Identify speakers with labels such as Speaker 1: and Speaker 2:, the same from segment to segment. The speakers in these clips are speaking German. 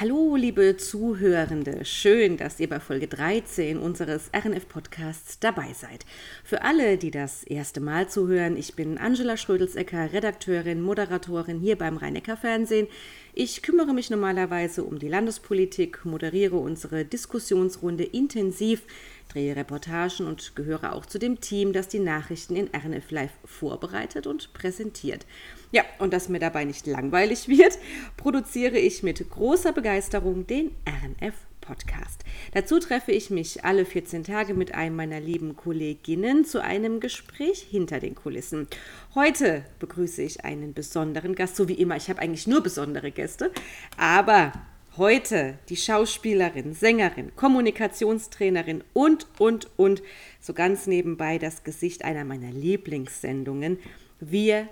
Speaker 1: Hallo, liebe Zuhörende. Schön, dass ihr bei Folge 13 unseres RNF-Podcasts dabei seid. Für alle, die das erste Mal zuhören, ich bin Angela Schrödelsecker, Redakteurin, Moderatorin hier beim Rhein-Neckar-Fernsehen. Ich kümmere mich normalerweise um die Landespolitik, moderiere unsere Diskussionsrunde intensiv, drehe Reportagen und gehöre auch zu dem Team, das die Nachrichten in RNF Live vorbereitet und präsentiert. Ja, und dass mir dabei nicht langweilig wird, produziere ich mit großer Begeisterung den RNF Podcast. Dazu treffe ich mich alle 14 Tage mit einem meiner lieben Kolleginnen zu einem Gespräch hinter den Kulissen. Heute begrüße ich einen besonderen Gast, so wie immer. Ich habe eigentlich nur besondere Gäste, aber heute die Schauspielerin, Sängerin, Kommunikationstrainerin und, und, und, so ganz nebenbei das Gesicht einer meiner Lieblingssendungen. Wir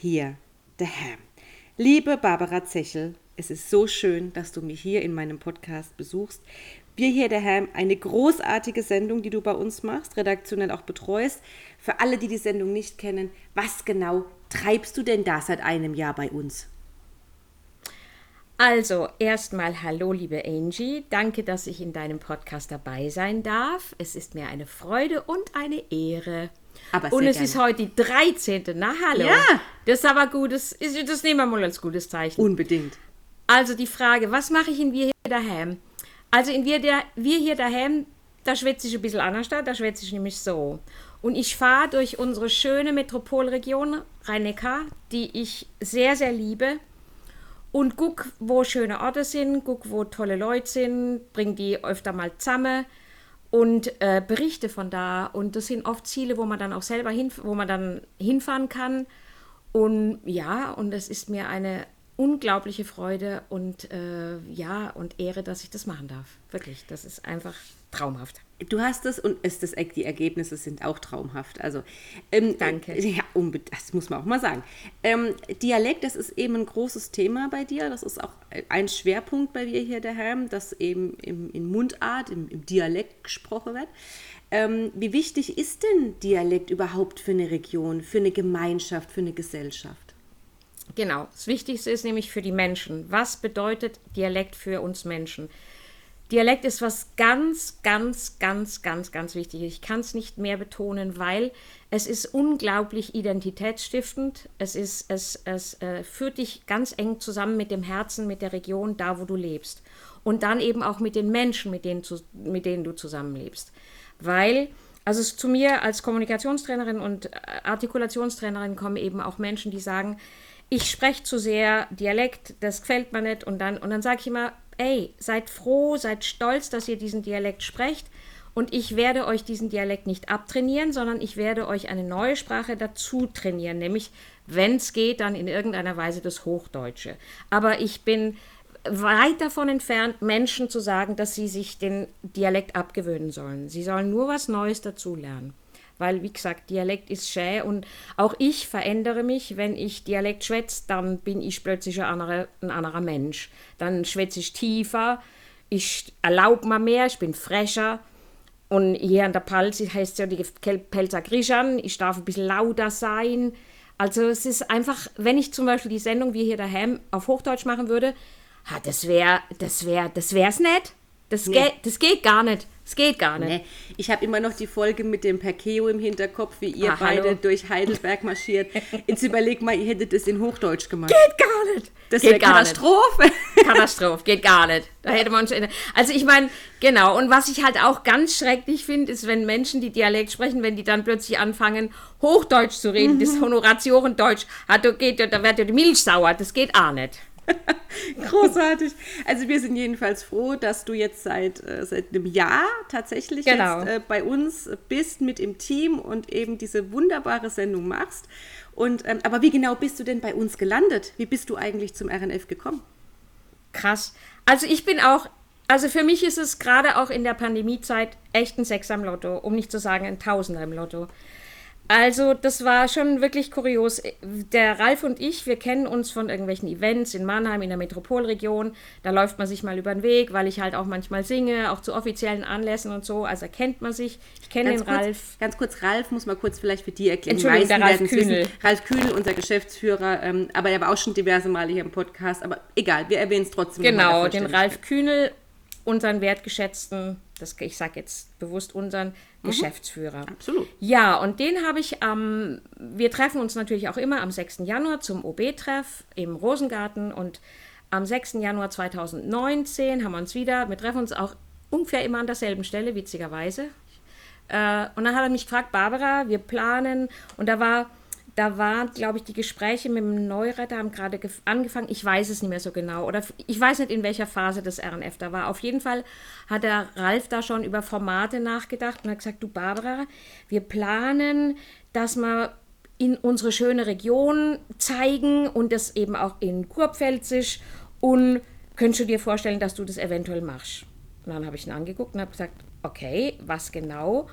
Speaker 1: hier daheim. Liebe Barbara Zechel, es ist so schön, dass du mich hier in meinem Podcast besuchst. Wir hier daheim, eine großartige Sendung, die du bei uns machst, redaktionell auch betreust. Für alle, die die Sendung nicht kennen, was genau treibst du denn da seit einem Jahr bei uns?
Speaker 2: Also, erstmal hallo, liebe Angie. Danke, dass ich in deinem Podcast dabei sein darf. Es ist mir eine Freude und eine Ehre. Aber und es gerne. ist heute die 13. Na, hallo. Ja. Das ist aber gut. Das, das nehmen wir mal als gutes Zeichen.
Speaker 1: Unbedingt.
Speaker 2: Also die Frage, was mache ich in Wir hier daheim? Also in Wir, der, wir hier daheim, da schwätze ich ein bisschen anders, da schwätze ich nämlich so. Und ich fahre durch unsere schöne Metropolregion Rhein-Neckar, die ich sehr, sehr liebe. Und guck, wo schöne Orte sind, guck, wo tolle Leute sind, bring die öfter mal zusammen und äh, berichte von da. Und das sind oft Ziele, wo man dann auch selber hin, wo man dann hinfahren kann. Und ja, und es ist mir eine unglaubliche Freude und äh, ja und Ehre, dass ich das machen darf. Wirklich, das ist einfach traumhaft.
Speaker 1: Du hast es und ist das, die Ergebnisse sind auch traumhaft. Also ähm,
Speaker 2: danke.
Speaker 1: Ja, das muss man auch mal sagen. Ähm, Dialekt, das ist eben ein großes Thema bei dir. Das ist auch ein Schwerpunkt bei dir hier daheim, dass eben im, in Mundart, im, im Dialekt gesprochen wird. Ähm, wie wichtig ist denn Dialekt überhaupt für eine Region, für eine Gemeinschaft, für eine Gesellschaft?
Speaker 2: Genau, das Wichtigste ist nämlich für die Menschen. Was bedeutet Dialekt für uns Menschen? Dialekt ist was ganz, ganz, ganz, ganz, ganz wichtig. Ich kann es nicht mehr betonen, weil es ist unglaublich identitätsstiftend. Es, ist, es, es äh, führt dich ganz eng zusammen mit dem Herzen, mit der Region, da wo du lebst. Und dann eben auch mit den Menschen, mit denen, zu, mit denen du zusammenlebst. Weil, also zu mir als Kommunikationstrainerin und Artikulationstrainerin kommen eben auch Menschen, die sagen, ich spreche zu sehr Dialekt, das gefällt mir nicht. Und dann, und dann sage ich immer, ey, seid froh, seid stolz, dass ihr diesen Dialekt sprecht. Und ich werde euch diesen Dialekt nicht abtrainieren, sondern ich werde euch eine neue Sprache dazu trainieren, nämlich, wenn es geht, dann in irgendeiner Weise das Hochdeutsche. Aber ich bin weit davon entfernt, Menschen zu sagen, dass sie sich den Dialekt abgewöhnen sollen. Sie sollen nur was Neues dazulernen weil, wie gesagt, Dialekt ist schön und auch ich verändere mich. Wenn ich Dialekt schwätze, dann bin ich plötzlich ein anderer, ein anderer Mensch. Dann schwätze ich tiefer, ich erlaube mir mehr, ich bin frecher. Und hier an der Palz heißt es ja die Pelzer Grischan, ich darf ein bisschen lauter sein. Also es ist einfach, wenn ich zum Beispiel die Sendung wie hier daheim auf Hochdeutsch machen würde, ha, das wäre, das wäre, das wär's nicht. Das, nee. geht, das geht gar nicht. Es geht gar nicht. Nee.
Speaker 1: Ich habe immer noch die Folge mit dem Perkeo im Hinterkopf, wie ihr ah, beide hallo. durch Heidelberg marschiert. Jetzt überleg mal, ihr hättet das in Hochdeutsch gemacht.
Speaker 2: Geht gar nicht.
Speaker 1: Das wäre Katastrophe.
Speaker 2: Nicht. Katastrophe, geht gar nicht. Da hätte man schon. Also ich meine, genau. Und was ich halt auch ganz schrecklich finde, ist, wenn Menschen, die Dialekt sprechen, wenn die dann plötzlich anfangen, Hochdeutsch zu reden, mhm. das Honoratiorendeutsch, hat, da, geht, da wird ja die Milch sauer. Das geht auch nicht.
Speaker 1: Großartig. Also wir sind jedenfalls froh, dass du jetzt seit, äh, seit einem Jahr tatsächlich genau. jetzt, äh, bei uns bist mit im Team und eben diese wunderbare Sendung machst. Und, ähm, aber wie genau bist du denn bei uns gelandet? Wie bist du eigentlich zum RNF gekommen?
Speaker 2: Krass. Also ich bin auch, also für mich ist es gerade auch in der Pandemiezeit echt ein Sechser im Lotto, um nicht zu sagen ein Tausender im Lotto. Also, das war schon wirklich kurios. Der Ralf und ich, wir kennen uns von irgendwelchen Events in Mannheim, in der Metropolregion. Da läuft man sich mal über den Weg, weil ich halt auch manchmal singe, auch zu offiziellen Anlässen und so. Also kennt man sich. Ich kenne den
Speaker 1: kurz,
Speaker 2: Ralf.
Speaker 1: Ganz kurz, Ralf muss mal kurz vielleicht für die erklären.
Speaker 2: Entschuldigung, der Ralf Kühnel.
Speaker 1: Ralf Kühnel, unser Geschäftsführer, ähm, aber er war auch schon diverse Male hier im Podcast. Aber egal, wir erwähnen es trotzdem.
Speaker 2: Genau, den Ralf Kühnel, unseren wertgeschätzten, das, ich sage jetzt bewusst unseren. Geschäftsführer.
Speaker 1: Absolut.
Speaker 2: Ja, und den habe ich am, wir treffen uns natürlich auch immer am 6. Januar zum OB-Treff im Rosengarten und am 6. Januar 2019 haben wir uns wieder, wir treffen uns auch ungefähr immer an derselben Stelle, witzigerweise. Äh, und dann hat er mich gefragt, Barbara, wir planen, und da war da waren, glaube ich, die Gespräche mit dem Neuretter haben gerade angefangen. Ich weiß es nicht mehr so genau. Oder ich weiß nicht, in welcher Phase das RNF da war. Auf jeden Fall hat der Ralf da schon über Formate nachgedacht und hat gesagt, du Barbara, wir planen, dass wir in unsere schöne Region zeigen und das eben auch in Kurpfälzisch. Und könntest du dir vorstellen, dass du das eventuell machst? Und dann habe ich ihn angeguckt und habe gesagt, okay, was genau?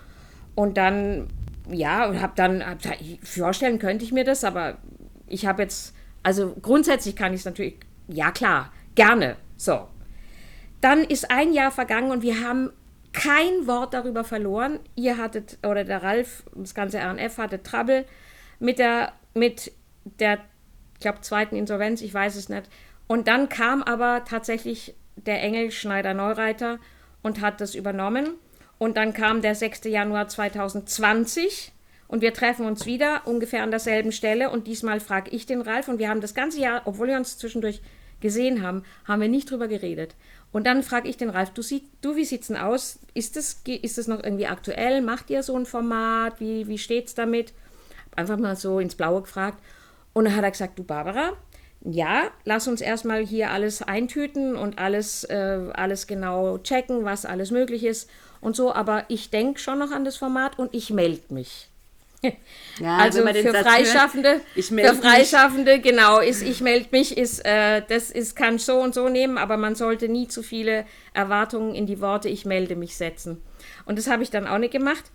Speaker 2: Und dann ja, und habe dann, hab, vorstellen könnte ich mir das, aber ich habe jetzt, also grundsätzlich kann ich es natürlich, ja klar, gerne, so. Dann ist ein Jahr vergangen und wir haben kein Wort darüber verloren. Ihr hattet, oder der Ralf, das ganze RNF hatte Trouble mit der, mit der, ich glaube, zweiten Insolvenz, ich weiß es nicht. Und dann kam aber tatsächlich der Engel Schneider Neureiter und hat das übernommen. Und dann kam der 6. Januar 2020 und wir treffen uns wieder ungefähr an derselben Stelle. Und diesmal frage ich den Ralf und wir haben das ganze Jahr, obwohl wir uns zwischendurch gesehen haben, haben wir nicht drüber geredet. Und dann frage ich den Ralf, du, sie, du wie sieht es denn aus? Ist das, ist das noch irgendwie aktuell? Macht ihr so ein Format? Wie, wie es damit? Einfach mal so ins Blaue gefragt. Und dann hat er gesagt, du Barbara, ja, lass uns erstmal hier alles eintüten und alles, äh, alles genau checken, was alles möglich ist und so, aber ich denke schon noch an das Format und ich melde mich. Ja, also für Satz Freischaffende, hört, für Freischaffende, mich. genau, ist ich melde mich, ist äh, das ist kann so und so nehmen, aber man sollte nie zu viele Erwartungen in die Worte ich melde mich setzen. Und das habe ich dann auch nicht gemacht.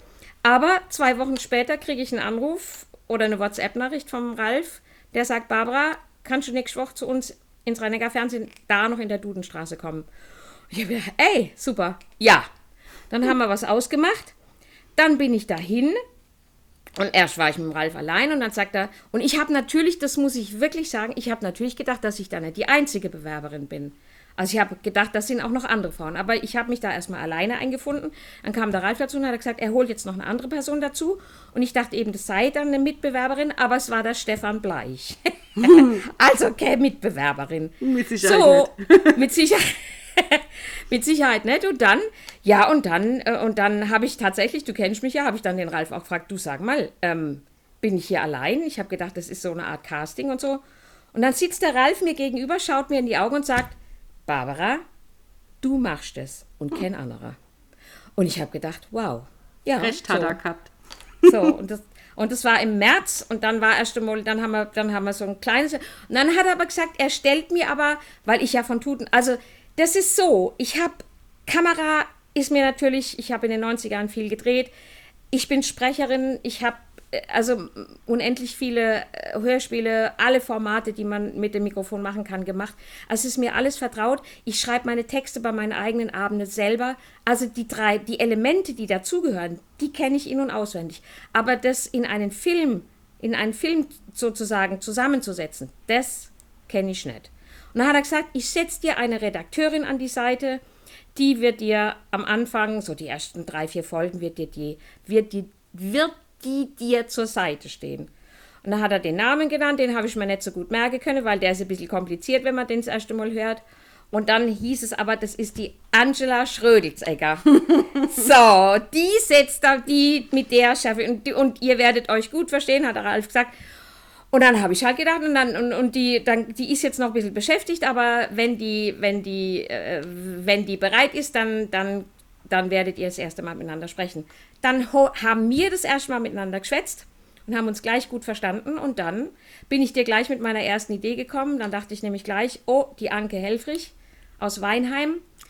Speaker 2: Aber zwei Wochen später kriege ich einen Anruf oder eine WhatsApp-Nachricht vom Ralf, der sagt, Barbara, kannst du nächste Woche zu uns ins rhein Fernsehen da noch in der Dudenstraße kommen? Und ich habe gedacht, ey, super, ja. Dann haben wir was ausgemacht. Dann bin ich dahin. Und erst war ich mit dem Ralf allein und dann sagt er, und ich habe natürlich, das muss ich wirklich sagen, ich habe natürlich gedacht, dass ich da nicht die einzige Bewerberin bin. Also ich habe gedacht, das sind auch noch andere Frauen. Aber ich habe mich da erstmal alleine eingefunden. Dann kam der Ralf dazu und hat gesagt, er holt jetzt noch eine andere Person dazu. Und ich dachte eben, das sei dann eine Mitbewerberin, aber es war der Stefan Bleich. also keine Mitbewerberin.
Speaker 1: Mit Sicherheit. So,
Speaker 2: mit Sicherheit. Mit Sicherheit nicht. Und dann, ja, und dann, äh, und dann habe ich tatsächlich, du kennst mich ja, habe ich dann den Ralf auch gefragt, du sag mal, ähm, bin ich hier allein? Ich habe gedacht, das ist so eine Art Casting und so. Und dann sitzt der Ralf mir gegenüber, schaut mir in die Augen und sagt, Barbara, du machst es und kein anderer. Und ich habe gedacht, wow.
Speaker 1: Ja, Recht so. hat er gehabt.
Speaker 2: So, und das, und das war im März und dann war erst einmal, dann haben wir, dann haben wir so ein kleines. Und dann hat er aber gesagt, er stellt mir aber, weil ich ja von Tuten, also das ist so, ich habe, Kamera ist mir natürlich, ich habe in den 90ern viel gedreht, ich bin Sprecherin, ich habe äh, also unendlich viele äh, Hörspiele, alle Formate, die man mit dem Mikrofon machen kann, gemacht. Also es ist mir alles vertraut. Ich schreibe meine Texte bei meinen eigenen Abenden selber. Also die drei, die Elemente, die dazugehören, die kenne ich in- und auswendig. Aber das in einen Film, in einen Film sozusagen zusammenzusetzen, das kenne ich nicht. Und dann hat er gesagt, ich setze dir eine Redakteurin an die Seite, die wird dir am Anfang, so die ersten drei, vier Folgen, wird dir die, wird die, wird die dir zur Seite stehen. Und dann hat er den Namen genannt, den habe ich mir nicht so gut merken können, weil der ist ein bisschen kompliziert, wenn man den das erste Mal hört. Und dann hieß es aber, das ist die Angela Schrödelsegger. so, die setzt da, die mit der Chefin, und, und, ihr werdet euch gut verstehen, hat er Ralf gesagt. Und dann habe ich halt gedacht, und, dann, und, und die, dann, die ist jetzt noch ein bisschen beschäftigt, aber wenn die, wenn die, äh, wenn die bereit ist, dann, dann, dann werdet ihr das erste Mal miteinander sprechen. Dann haben wir das erste Mal miteinander geschwätzt und haben uns gleich gut verstanden. Und dann bin ich dir gleich mit meiner ersten Idee gekommen. Dann dachte ich nämlich gleich, oh, die Anke Helfrich aus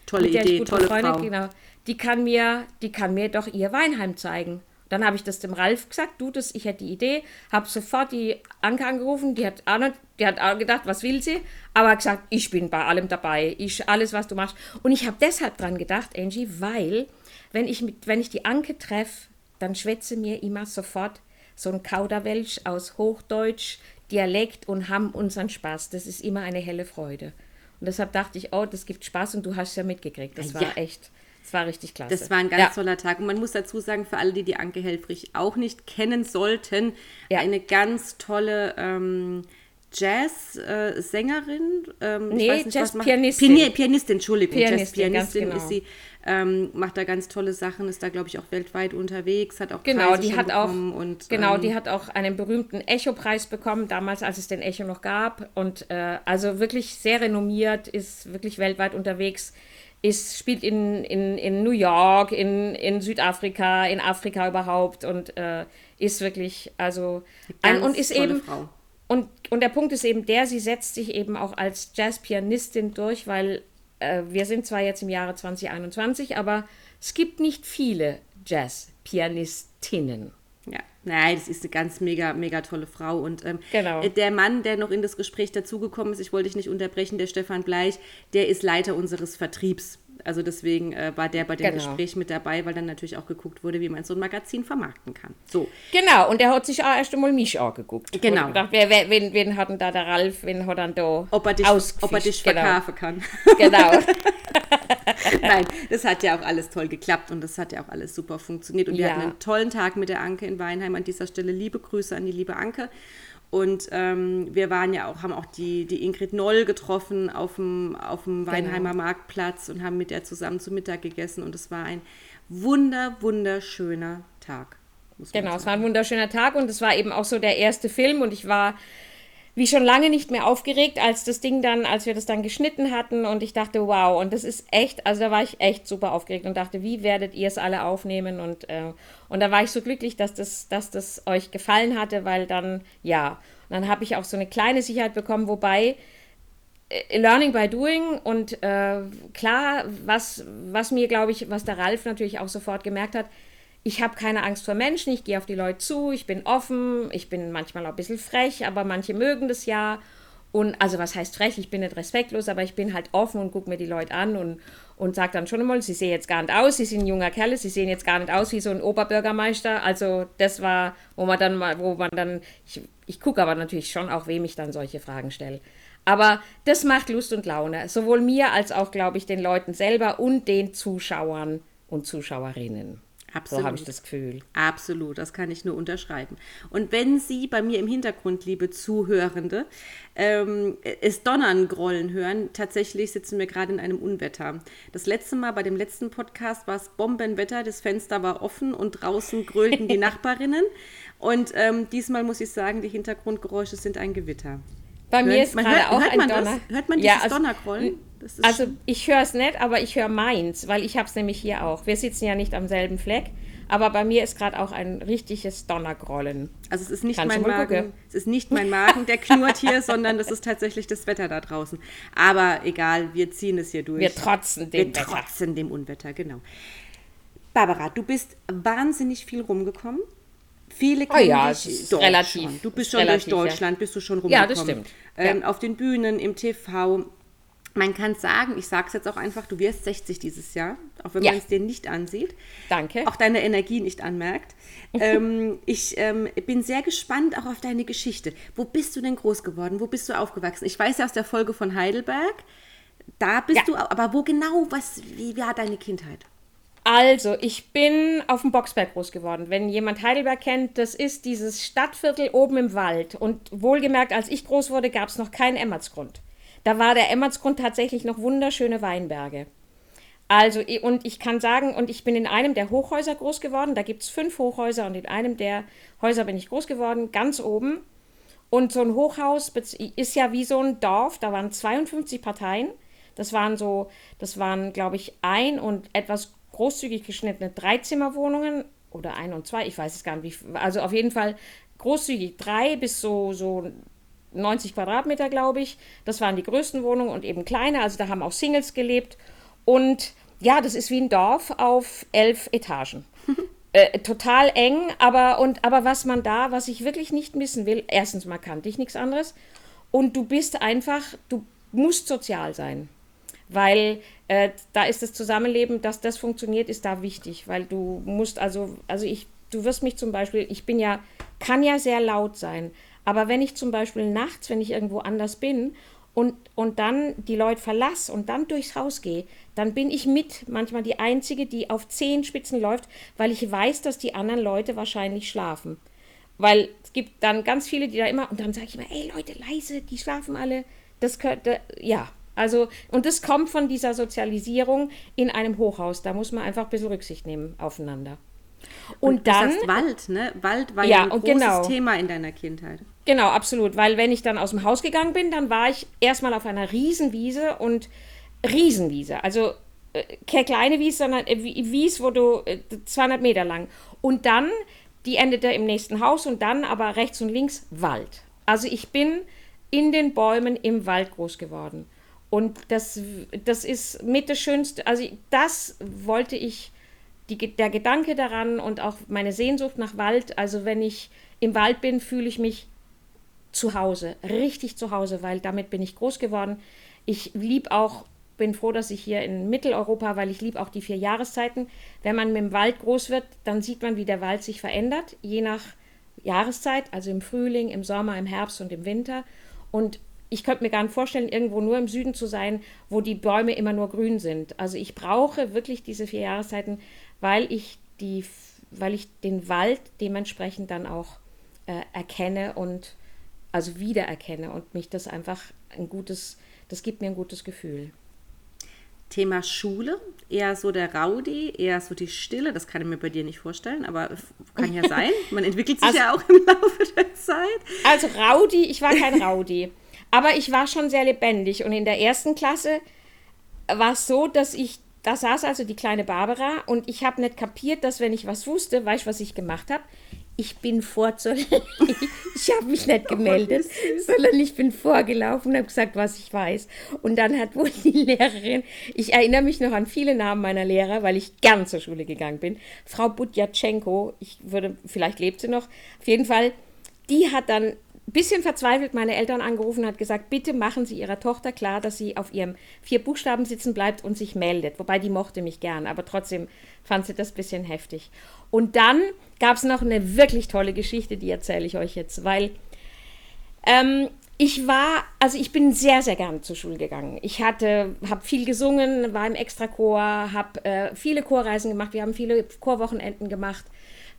Speaker 1: Tolle Idee, tolle Freundin, Frau. Genau,
Speaker 2: die kann mir, die kann mir doch ihr Weinheim zeigen. Dann habe ich das dem Ralf gesagt, du, das, ich hätte die Idee, habe sofort die Anke angerufen, die hat auch nicht, die hat auch gedacht, was will sie, aber gesagt, ich bin bei allem dabei, ich, alles, was du machst. Und ich habe deshalb dran gedacht, Angie, weil, wenn ich, mit, wenn ich die Anke treffe, dann schwätze mir immer sofort so ein Kauderwelsch aus Hochdeutsch, Dialekt und haben unseren Spaß. Das ist immer eine helle Freude. Und deshalb dachte ich, oh, das gibt Spaß und du hast ja mitgekriegt. Das war echt, das war richtig klasse.
Speaker 1: Das war ein ganz ja. toller Tag. Und man muss dazu sagen, für alle, die die Anke Helfrich auch nicht kennen sollten, ja. eine ganz tolle ähm, Jazz-Sängerin.
Speaker 2: Äh, ähm, nee, Jazz-Pianistin.
Speaker 1: Pianistin. Pianistin, Entschuldigung. Jazz-Pianistin genau. ist sie. Ähm, macht da ganz tolle Sachen, ist da, glaube ich, auch weltweit unterwegs, hat auch
Speaker 2: genau, Preise die hat auch und, genau, ähm, die hat auch einen berühmten Echo-Preis bekommen, damals, als es den Echo noch gab und äh, also wirklich sehr renommiert, ist wirklich weltweit unterwegs, ist, spielt in, in, in New York, in, in Südafrika, in Afrika überhaupt und äh, ist wirklich, also ein, und ist eben Frau. Und, und der Punkt ist eben der, sie setzt sich eben auch als Jazzpianistin durch, weil äh, wir sind zwar jetzt im Jahre 2021, aber es gibt nicht viele Jazz-Pianistinnen.
Speaker 1: Ja, nein, das ist eine ganz mega, mega tolle Frau. Und ähm, genau. der Mann, der noch in das Gespräch dazugekommen ist, ich wollte dich nicht unterbrechen, der Stefan Bleich, der ist Leiter unseres Vertriebs. Also deswegen äh, war der bei dem genau. Gespräch mit dabei, weil dann natürlich auch geguckt wurde, wie man so ein Magazin vermarkten kann. So.
Speaker 2: Genau, und der hat sich auch erst einmal mich angeguckt.
Speaker 1: Genau.
Speaker 2: Gedacht, wer, wer, wen, wen hat denn da der Ralf, wen hat dann da
Speaker 1: Ob er dich, ob er dich genau. verkaufen kann.
Speaker 2: Genau.
Speaker 1: Nein, das hat ja auch alles toll geklappt und das hat ja auch alles super funktioniert. Und wir ja. hatten einen tollen Tag mit der Anke in Weinheim. An dieser Stelle liebe Grüße an die liebe Anke. Und ähm, wir waren ja auch, haben auch die, die Ingrid Noll getroffen auf dem, auf dem genau. Weinheimer Marktplatz und haben mit der zusammen zu Mittag gegessen. Und es war ein wunder, wunderschöner Tag.
Speaker 2: Genau, es war ein wunderschöner Tag und es war eben auch so der erste Film und ich war wie schon lange nicht mehr aufgeregt, als das Ding dann, als wir das dann geschnitten hatten. Und ich dachte, wow, und das ist echt, also da war ich echt super aufgeregt und dachte, wie werdet ihr es alle aufnehmen? Und, äh, und da war ich so glücklich, dass das, dass das euch gefallen hatte, weil dann, ja, und dann habe ich auch so eine kleine Sicherheit bekommen, wobei äh, Learning by Doing und äh, klar, was, was mir, glaube ich, was der Ralf natürlich auch sofort gemerkt hat, ich habe keine Angst vor Menschen, ich gehe auf die Leute zu, ich bin offen, ich bin manchmal auch ein bisschen frech, aber manche mögen das ja. Und also was heißt frech? Ich bin nicht respektlos, aber ich bin halt offen und gucke mir die Leute an und, und sage dann schon einmal, sie sehen jetzt gar nicht aus, sie sind ein junger Kerl, sie sehen jetzt gar nicht aus wie so ein Oberbürgermeister. Also das war, wo man dann mal, wo man dann, ich, ich gucke aber natürlich schon auch, wem ich dann solche Fragen stelle. Aber das macht Lust und Laune, sowohl mir als auch, glaube ich, den Leuten selber und den Zuschauern und Zuschauerinnen.
Speaker 1: Absolut. So habe ich das Gefühl. Absolut, das kann ich nur unterschreiben. Und wenn Sie bei mir im Hintergrund, liebe Zuhörende, ähm, es donnern, grollen hören, tatsächlich sitzen wir gerade in einem Unwetter. Das letzte Mal bei dem letzten Podcast war es Bombenwetter, das Fenster war offen und draußen grölten die Nachbarinnen. Und ähm, diesmal muss ich sagen, die Hintergrundgeräusche sind ein Gewitter.
Speaker 2: Bei hört, mir ist gerade auch ein Donner.
Speaker 1: Das? Hört man dieses ja, also, Donnergrollen?
Speaker 2: Also ich höre es nicht, aber ich höre meins, weil ich habe es nämlich hier auch. Wir sitzen ja nicht am selben Fleck, aber bei mir ist gerade auch ein richtiges Donnergrollen.
Speaker 1: Also es ist nicht Kannst mein Magen, es ist nicht mein Magen, der knurrt hier, sondern das ist tatsächlich das Wetter da draußen. Aber egal, wir ziehen es hier durch.
Speaker 2: Wir trotzen dem
Speaker 1: wir Wetter. trotzen dem Unwetter, genau. Barbara, du bist wahnsinnig viel rumgekommen. Viele
Speaker 2: kennen oh ja, dich relativ.
Speaker 1: Du bist schon relativ, durch Deutschland, ja. bist du schon rumgekommen.
Speaker 2: Ja, das stimmt.
Speaker 1: Ähm,
Speaker 2: ja.
Speaker 1: Auf den Bühnen, im TV. Man kann sagen, ich sage es jetzt auch einfach, du wirst 60 dieses Jahr, auch wenn ja. man es dir nicht ansieht.
Speaker 2: Danke.
Speaker 1: Auch deine Energie nicht anmerkt. ähm, ich ähm, bin sehr gespannt auch auf deine Geschichte. Wo bist du denn groß geworden? Wo bist du aufgewachsen? Ich weiß ja aus der Folge von Heidelberg, da bist ja. du, aber wo genau, was, wie war deine Kindheit?
Speaker 2: Also, ich bin auf dem Boxberg groß geworden. Wenn jemand Heidelberg kennt, das ist dieses Stadtviertel oben im Wald. Und wohlgemerkt, als ich groß wurde, gab es noch keinen Emmertsgrund. Da war der Emmertsgrund tatsächlich noch wunderschöne Weinberge. Also, und ich kann sagen, und ich bin in einem der Hochhäuser groß geworden. Da gibt es fünf Hochhäuser und in einem der Häuser bin ich groß geworden, ganz oben. Und so ein Hochhaus ist ja wie so ein Dorf. Da waren 52 Parteien. Das waren so, das waren, glaube ich, ein und etwas großzügig geschnittene Dreizimmerwohnungen oder ein und zwei, ich weiß es gar nicht, also auf jeden Fall großzügig drei bis so, so 90 Quadratmeter, glaube ich. Das waren die größten Wohnungen und eben kleine, also da haben auch Singles gelebt. Und ja, das ist wie ein Dorf auf elf Etagen. äh, total eng, aber, und, aber was man da, was ich wirklich nicht missen will, erstens mal kannte ich nichts anderes und du bist einfach, du musst sozial sein, weil äh, da ist das Zusammenleben, dass das funktioniert, ist da wichtig, weil du musst also, also ich, du wirst mich zum Beispiel, ich bin ja, kann ja sehr laut sein, aber wenn ich zum Beispiel nachts, wenn ich irgendwo anders bin und, und dann die Leute verlasse und dann durchs Haus gehe, dann bin ich mit manchmal die Einzige, die auf Zehenspitzen läuft, weil ich weiß, dass die anderen Leute wahrscheinlich schlafen. Weil es gibt dann ganz viele, die da immer, und dann sage ich immer, ey Leute, leise, die schlafen alle. Das könnte, ja, also, und das kommt von dieser Sozialisierung in einem Hochhaus. Da muss man einfach ein bisschen Rücksicht nehmen aufeinander.
Speaker 1: Und, und dann. Das Wald, ne? Wald war ja, ja ein großes genau. Thema in deiner Kindheit.
Speaker 2: Genau, absolut. Weil wenn ich dann aus dem Haus gegangen bin, dann war ich erstmal auf einer Riesenwiese und Riesenwiese. Also äh, keine kleine Wiese, sondern äh, Wiese, wo du äh, 200 Meter lang. Und dann, die endete im nächsten Haus und dann aber rechts und links Wald. Also ich bin in den Bäumen im Wald groß geworden. Und das, das ist mit das Schönste, also das wollte ich, die, der Gedanke daran und auch meine Sehnsucht nach Wald, also wenn ich im Wald bin, fühle ich mich zu Hause, richtig zu Hause, weil damit bin ich groß geworden. Ich liebe auch, bin froh, dass ich hier in Mitteleuropa, weil ich liebe auch die vier Jahreszeiten. Wenn man mit dem Wald groß wird, dann sieht man, wie der Wald sich verändert, je nach Jahreszeit, also im Frühling, im Sommer, im Herbst und im Winter. Und ich könnte mir gar nicht vorstellen, irgendwo nur im Süden zu sein, wo die Bäume immer nur grün sind. Also ich brauche wirklich diese vier Jahreszeiten, weil ich die, weil ich den Wald dementsprechend dann auch äh, erkenne und also wiedererkenne und mich das einfach ein gutes, das gibt mir ein gutes Gefühl.
Speaker 1: Thema Schule, eher so der Rowdy, eher so die Stille, das kann ich mir bei dir nicht vorstellen, aber kann ja sein. Man entwickelt sich also, ja auch im Laufe der Zeit.
Speaker 2: Also Rowdy, ich war kein Rowdy, aber ich war schon sehr lebendig und in der ersten Klasse war es so, dass ich, da saß also die kleine Barbara und ich habe nicht kapiert, dass wenn ich was wusste, weißt du, was ich gemacht habe? ich bin vor zur ich habe mich nicht oh, gemeldet, oh, sondern ich bin vorgelaufen und habe gesagt, was ich weiß. Und dann hat wohl die Lehrerin, ich erinnere mich noch an viele Namen meiner Lehrer, weil ich gern zur Schule gegangen bin, Frau Budjatschenko, ich würde, vielleicht lebt sie noch, auf jeden Fall, die hat dann bisschen verzweifelt meine Eltern angerufen und hat gesagt, bitte machen Sie Ihrer Tochter klar, dass sie auf ihrem vier Buchstaben sitzen bleibt und sich meldet. Wobei die mochte mich gern, aber trotzdem fand sie das ein bisschen heftig. Und dann gab es noch eine wirklich tolle Geschichte, die erzähle ich euch jetzt, weil ähm, ich war, also ich bin sehr, sehr gerne zur Schule gegangen. Ich hatte, habe viel gesungen, war im Extrachor, habe äh, viele Chorreisen gemacht, wir haben viele Chorwochenenden gemacht.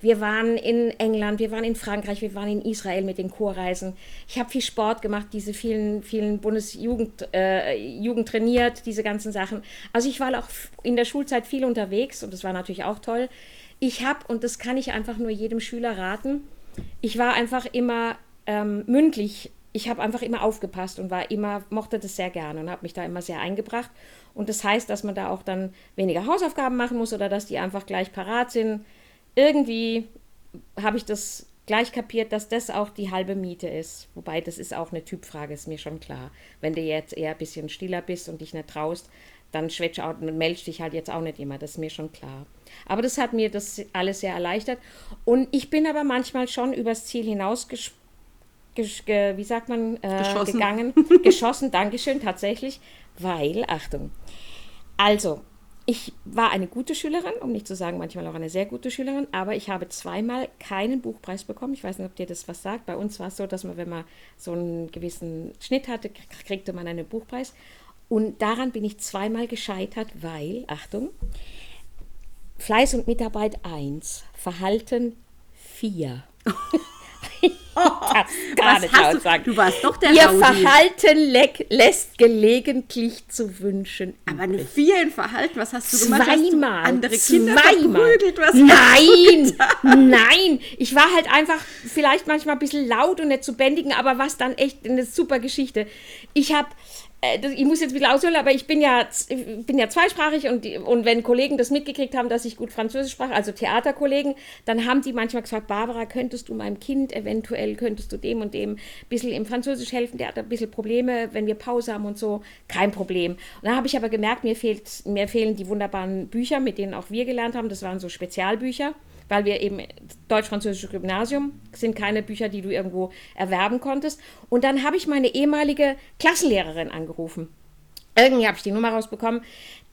Speaker 2: Wir waren in England, wir waren in Frankreich, wir waren in Israel mit den Chorreisen. Ich habe viel Sport gemacht, diese vielen, vielen Bundesjugend äh, Jugend trainiert, diese ganzen Sachen. Also ich war auch in der Schulzeit viel unterwegs und das war natürlich auch toll. Ich habe, und das kann ich einfach nur jedem Schüler raten, ich war einfach immer ähm, mündlich ich habe einfach immer aufgepasst und war immer, mochte das sehr gerne und habe mich da immer sehr eingebracht. Und das heißt, dass man da auch dann weniger Hausaufgaben machen muss oder dass die einfach gleich parat sind irgendwie habe ich das gleich kapiert, dass das auch die halbe Miete ist. Wobei das ist auch eine Typfrage, ist mir schon klar. Wenn du jetzt eher ein bisschen stiller bist und dich nicht traust, dann schwätsch auch, meldest dich halt jetzt auch nicht immer, das ist mir schon klar. Aber das hat mir das alles sehr erleichtert. Und ich bin aber manchmal schon übers Ziel hinaus wie sagt man, äh, geschossen. gegangen. geschossen, Dankeschön, tatsächlich. Weil, Achtung, also ich war eine gute Schülerin, um nicht zu sagen manchmal auch eine sehr gute Schülerin, aber ich habe zweimal keinen Buchpreis bekommen. Ich weiß nicht, ob dir das was sagt. Bei uns war es so, dass man, wenn man so einen gewissen Schnitt hatte, kriegte man einen Buchpreis. Und daran bin ich zweimal gescheitert, weil, Achtung, Fleiß und Mitarbeit 1, Verhalten 4.
Speaker 1: das gar Was nicht laut sagen. Du warst doch der
Speaker 2: Ihr Raudi. Verhalten lässt gelegentlich zu wünschen.
Speaker 1: Aber eine vier in Verhalten, was hast du
Speaker 2: gemacht? Zweimal.
Speaker 1: andere Kinder
Speaker 2: Zweimal. Was nein, nein. Ich war halt einfach vielleicht manchmal ein bisschen laut und nicht zu bändigen, aber was dann echt eine super Geschichte. Ich habe ich muss jetzt ein bisschen ausholen, aber ich bin ja, bin ja zweisprachig und, und wenn Kollegen das mitgekriegt haben, dass ich gut Französisch sprach, also Theaterkollegen, dann haben die manchmal gesagt, Barbara, könntest du meinem Kind eventuell, könntest du dem und dem ein bisschen im Französisch helfen, der hat ein bisschen Probleme, wenn wir Pause haben und so, kein Problem. Und dann habe ich aber gemerkt, mir, fehlt, mir fehlen die wunderbaren Bücher, mit denen auch wir gelernt haben, das waren so Spezialbücher weil wir eben deutsch-französisches Gymnasium sind keine Bücher, die du irgendwo erwerben konntest. Und dann habe ich meine ehemalige Klassenlehrerin angerufen. Irgendwie habe ich die Nummer rausbekommen,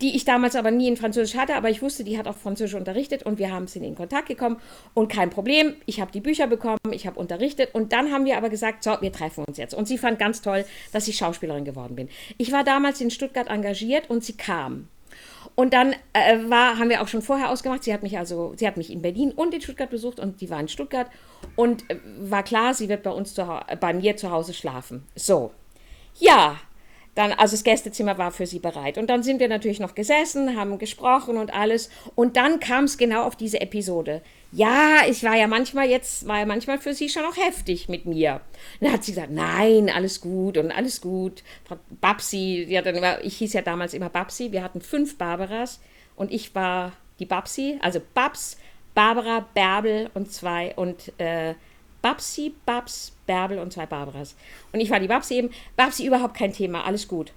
Speaker 2: die ich damals aber nie in Französisch hatte, aber ich wusste, die hat auch Französisch unterrichtet und wir haben sind in Kontakt gekommen und kein Problem, ich habe die Bücher bekommen, ich habe unterrichtet und dann haben wir aber gesagt, so, wir treffen uns jetzt. Und sie fand ganz toll, dass ich Schauspielerin geworden bin. Ich war damals in Stuttgart engagiert und sie kam. Und dann äh, war, haben wir auch schon vorher ausgemacht, sie hat mich also, sie hat mich in Berlin und in Stuttgart besucht und die war in Stuttgart und äh, war klar, sie wird bei uns zu, bei mir zu Hause schlafen. So. Ja, dann, also das Gästezimmer war für sie bereit. Und dann sind wir natürlich noch gesessen, haben gesprochen und alles. Und dann kam es genau auf diese Episode ja, ich war ja manchmal jetzt, war ja manchmal für sie schon auch heftig mit mir. Und dann hat sie gesagt, nein, alles gut und alles gut. Babsi, hat dann immer, ich hieß ja damals immer Babsi, wir hatten fünf Barbaras und ich war die Babsi, also Babs, Barbara, Bärbel und zwei und äh, Babsi, Babs, Bärbel und zwei Barbaras. Und ich war die Babsi eben. Babsi überhaupt kein Thema, alles gut.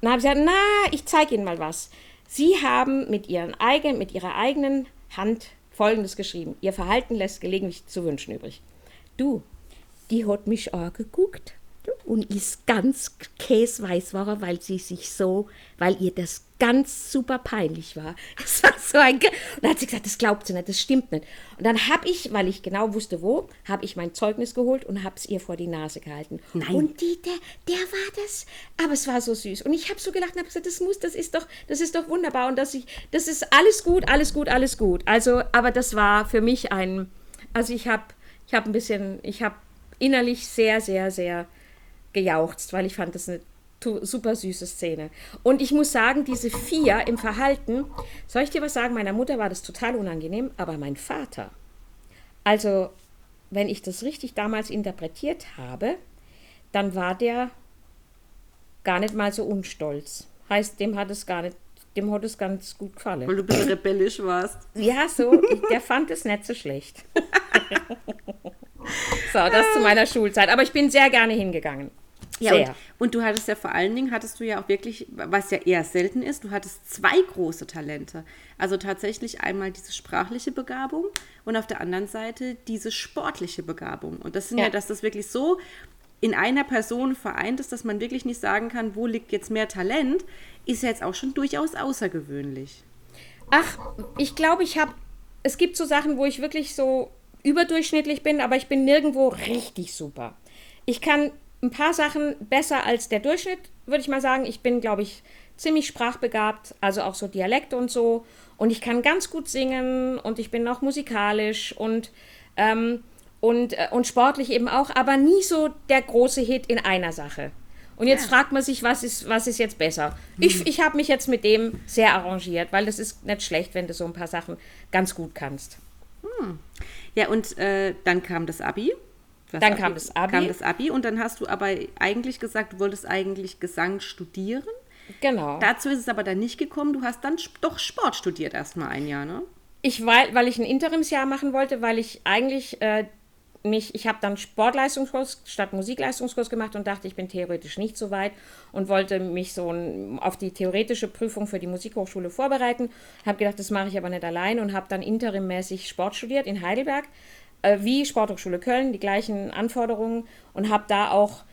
Speaker 2: Und dann habe ich gesagt, na, ich zeige Ihnen mal was. Sie haben mit, ihren eigen, mit Ihrer eigenen Hand Folgendes geschrieben. Ihr Verhalten lässt gelegentlich zu wünschen übrig. Du, die hat mich angeguckt und ist ganz käseweiß war, weil sie sich so, weil ihr das ganz super peinlich war. Das war so ein. Ge und dann hat sie gesagt, das glaubt sie nicht, das stimmt nicht. Und dann habe ich, weil ich genau wusste, wo, habe ich mein Zeugnis geholt und habe es ihr vor die Nase gehalten. Nein. Und die, der, der war das. Aber es war so süß. Und ich habe so gelacht und habe gesagt, das muss, das ist doch, das ist doch wunderbar. Und dass ich, das ist alles gut, alles gut, alles gut. Also, aber das war für mich ein, also ich habe, ich habe ein bisschen, ich habe innerlich sehr, sehr, sehr gejauchzt, weil ich fand das eine super süße Szene. Und ich muss sagen, diese vier im Verhalten, soll ich dir was sagen? Meiner Mutter war das total unangenehm, aber mein Vater, also wenn ich das richtig damals interpretiert habe, dann war der gar nicht mal so unstolz. Heißt, dem hat es gar nicht, dem hat es ganz gut gefallen.
Speaker 1: Weil du ein bisschen rebellisch warst.
Speaker 2: Ja, so, der fand es nicht so schlecht. so, das zu meiner Schulzeit. Aber ich bin sehr gerne hingegangen.
Speaker 1: Ja, und, und, du hattest ja vor allen Dingen, hattest du ja auch wirklich, was ja eher selten ist, du hattest zwei große Talente. Also tatsächlich einmal diese sprachliche Begabung und auf der anderen Seite diese sportliche Begabung. Und das sind ja, ja dass das wirklich so in einer Person vereint ist, dass man wirklich nicht sagen kann, wo liegt jetzt mehr Talent, ist ja jetzt auch schon durchaus außergewöhnlich.
Speaker 2: Ach, ich glaube, ich habe, es gibt so Sachen, wo ich wirklich so überdurchschnittlich bin, aber ich bin nirgendwo richtig super. Ich kann ein paar Sachen besser als der Durchschnitt, würde ich mal sagen. Ich bin, glaube ich, ziemlich sprachbegabt, also auch so Dialekte und so. Und ich kann ganz gut singen und ich bin auch musikalisch und, ähm, und, äh, und sportlich eben auch, aber nie so der große Hit in einer Sache. Und jetzt ja. fragt man sich, was ist, was ist jetzt besser? Mhm. Ich, ich habe mich jetzt mit dem sehr arrangiert, weil das ist nicht schlecht, wenn du so ein paar Sachen ganz gut kannst.
Speaker 1: Hm. Ja, und äh, dann kam das Abi.
Speaker 2: Das dann Abi, kam das Abi.
Speaker 1: Kam das Abi und dann hast du aber eigentlich gesagt, du wolltest eigentlich Gesang studieren.
Speaker 2: Genau.
Speaker 1: Dazu ist es aber dann nicht gekommen. Du hast dann doch Sport studiert erstmal ein Jahr, ne?
Speaker 2: Ich, weil, weil ich ein Interimsjahr machen wollte, weil ich eigentlich äh, mich, ich habe dann Sportleistungskurs statt Musikleistungskurs gemacht und dachte, ich bin theoretisch nicht so weit und wollte mich so auf die theoretische Prüfung für die Musikhochschule vorbereiten. Habe gedacht, das mache ich aber nicht allein und habe dann interimmäßig Sport studiert in Heidelberg äh, wie Sporthochschule Köln, die gleichen Anforderungen und habe da auch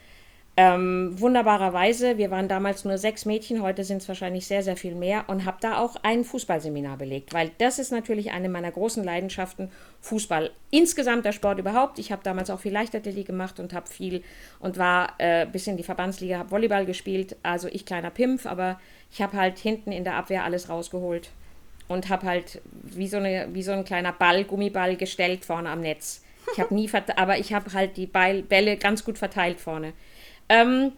Speaker 2: ähm, wunderbarerweise, wir waren damals nur sechs Mädchen, heute sind es wahrscheinlich sehr, sehr viel mehr und habe da auch ein Fußballseminar belegt, weil das ist natürlich eine meiner großen Leidenschaften, Fußball. Insgesamt der Sport überhaupt. Ich habe damals auch viel Leichtathletik gemacht und habe viel und war äh, bis in die Verbandsliga, habe Volleyball gespielt, also ich kleiner Pimpf, aber ich habe halt hinten in der Abwehr alles rausgeholt und habe halt wie so, eine, wie so ein kleiner Ball, Gummiball gestellt vorne am Netz. Ich habe nie, aber ich habe halt die Ball, Bälle ganz gut verteilt vorne. Ähm,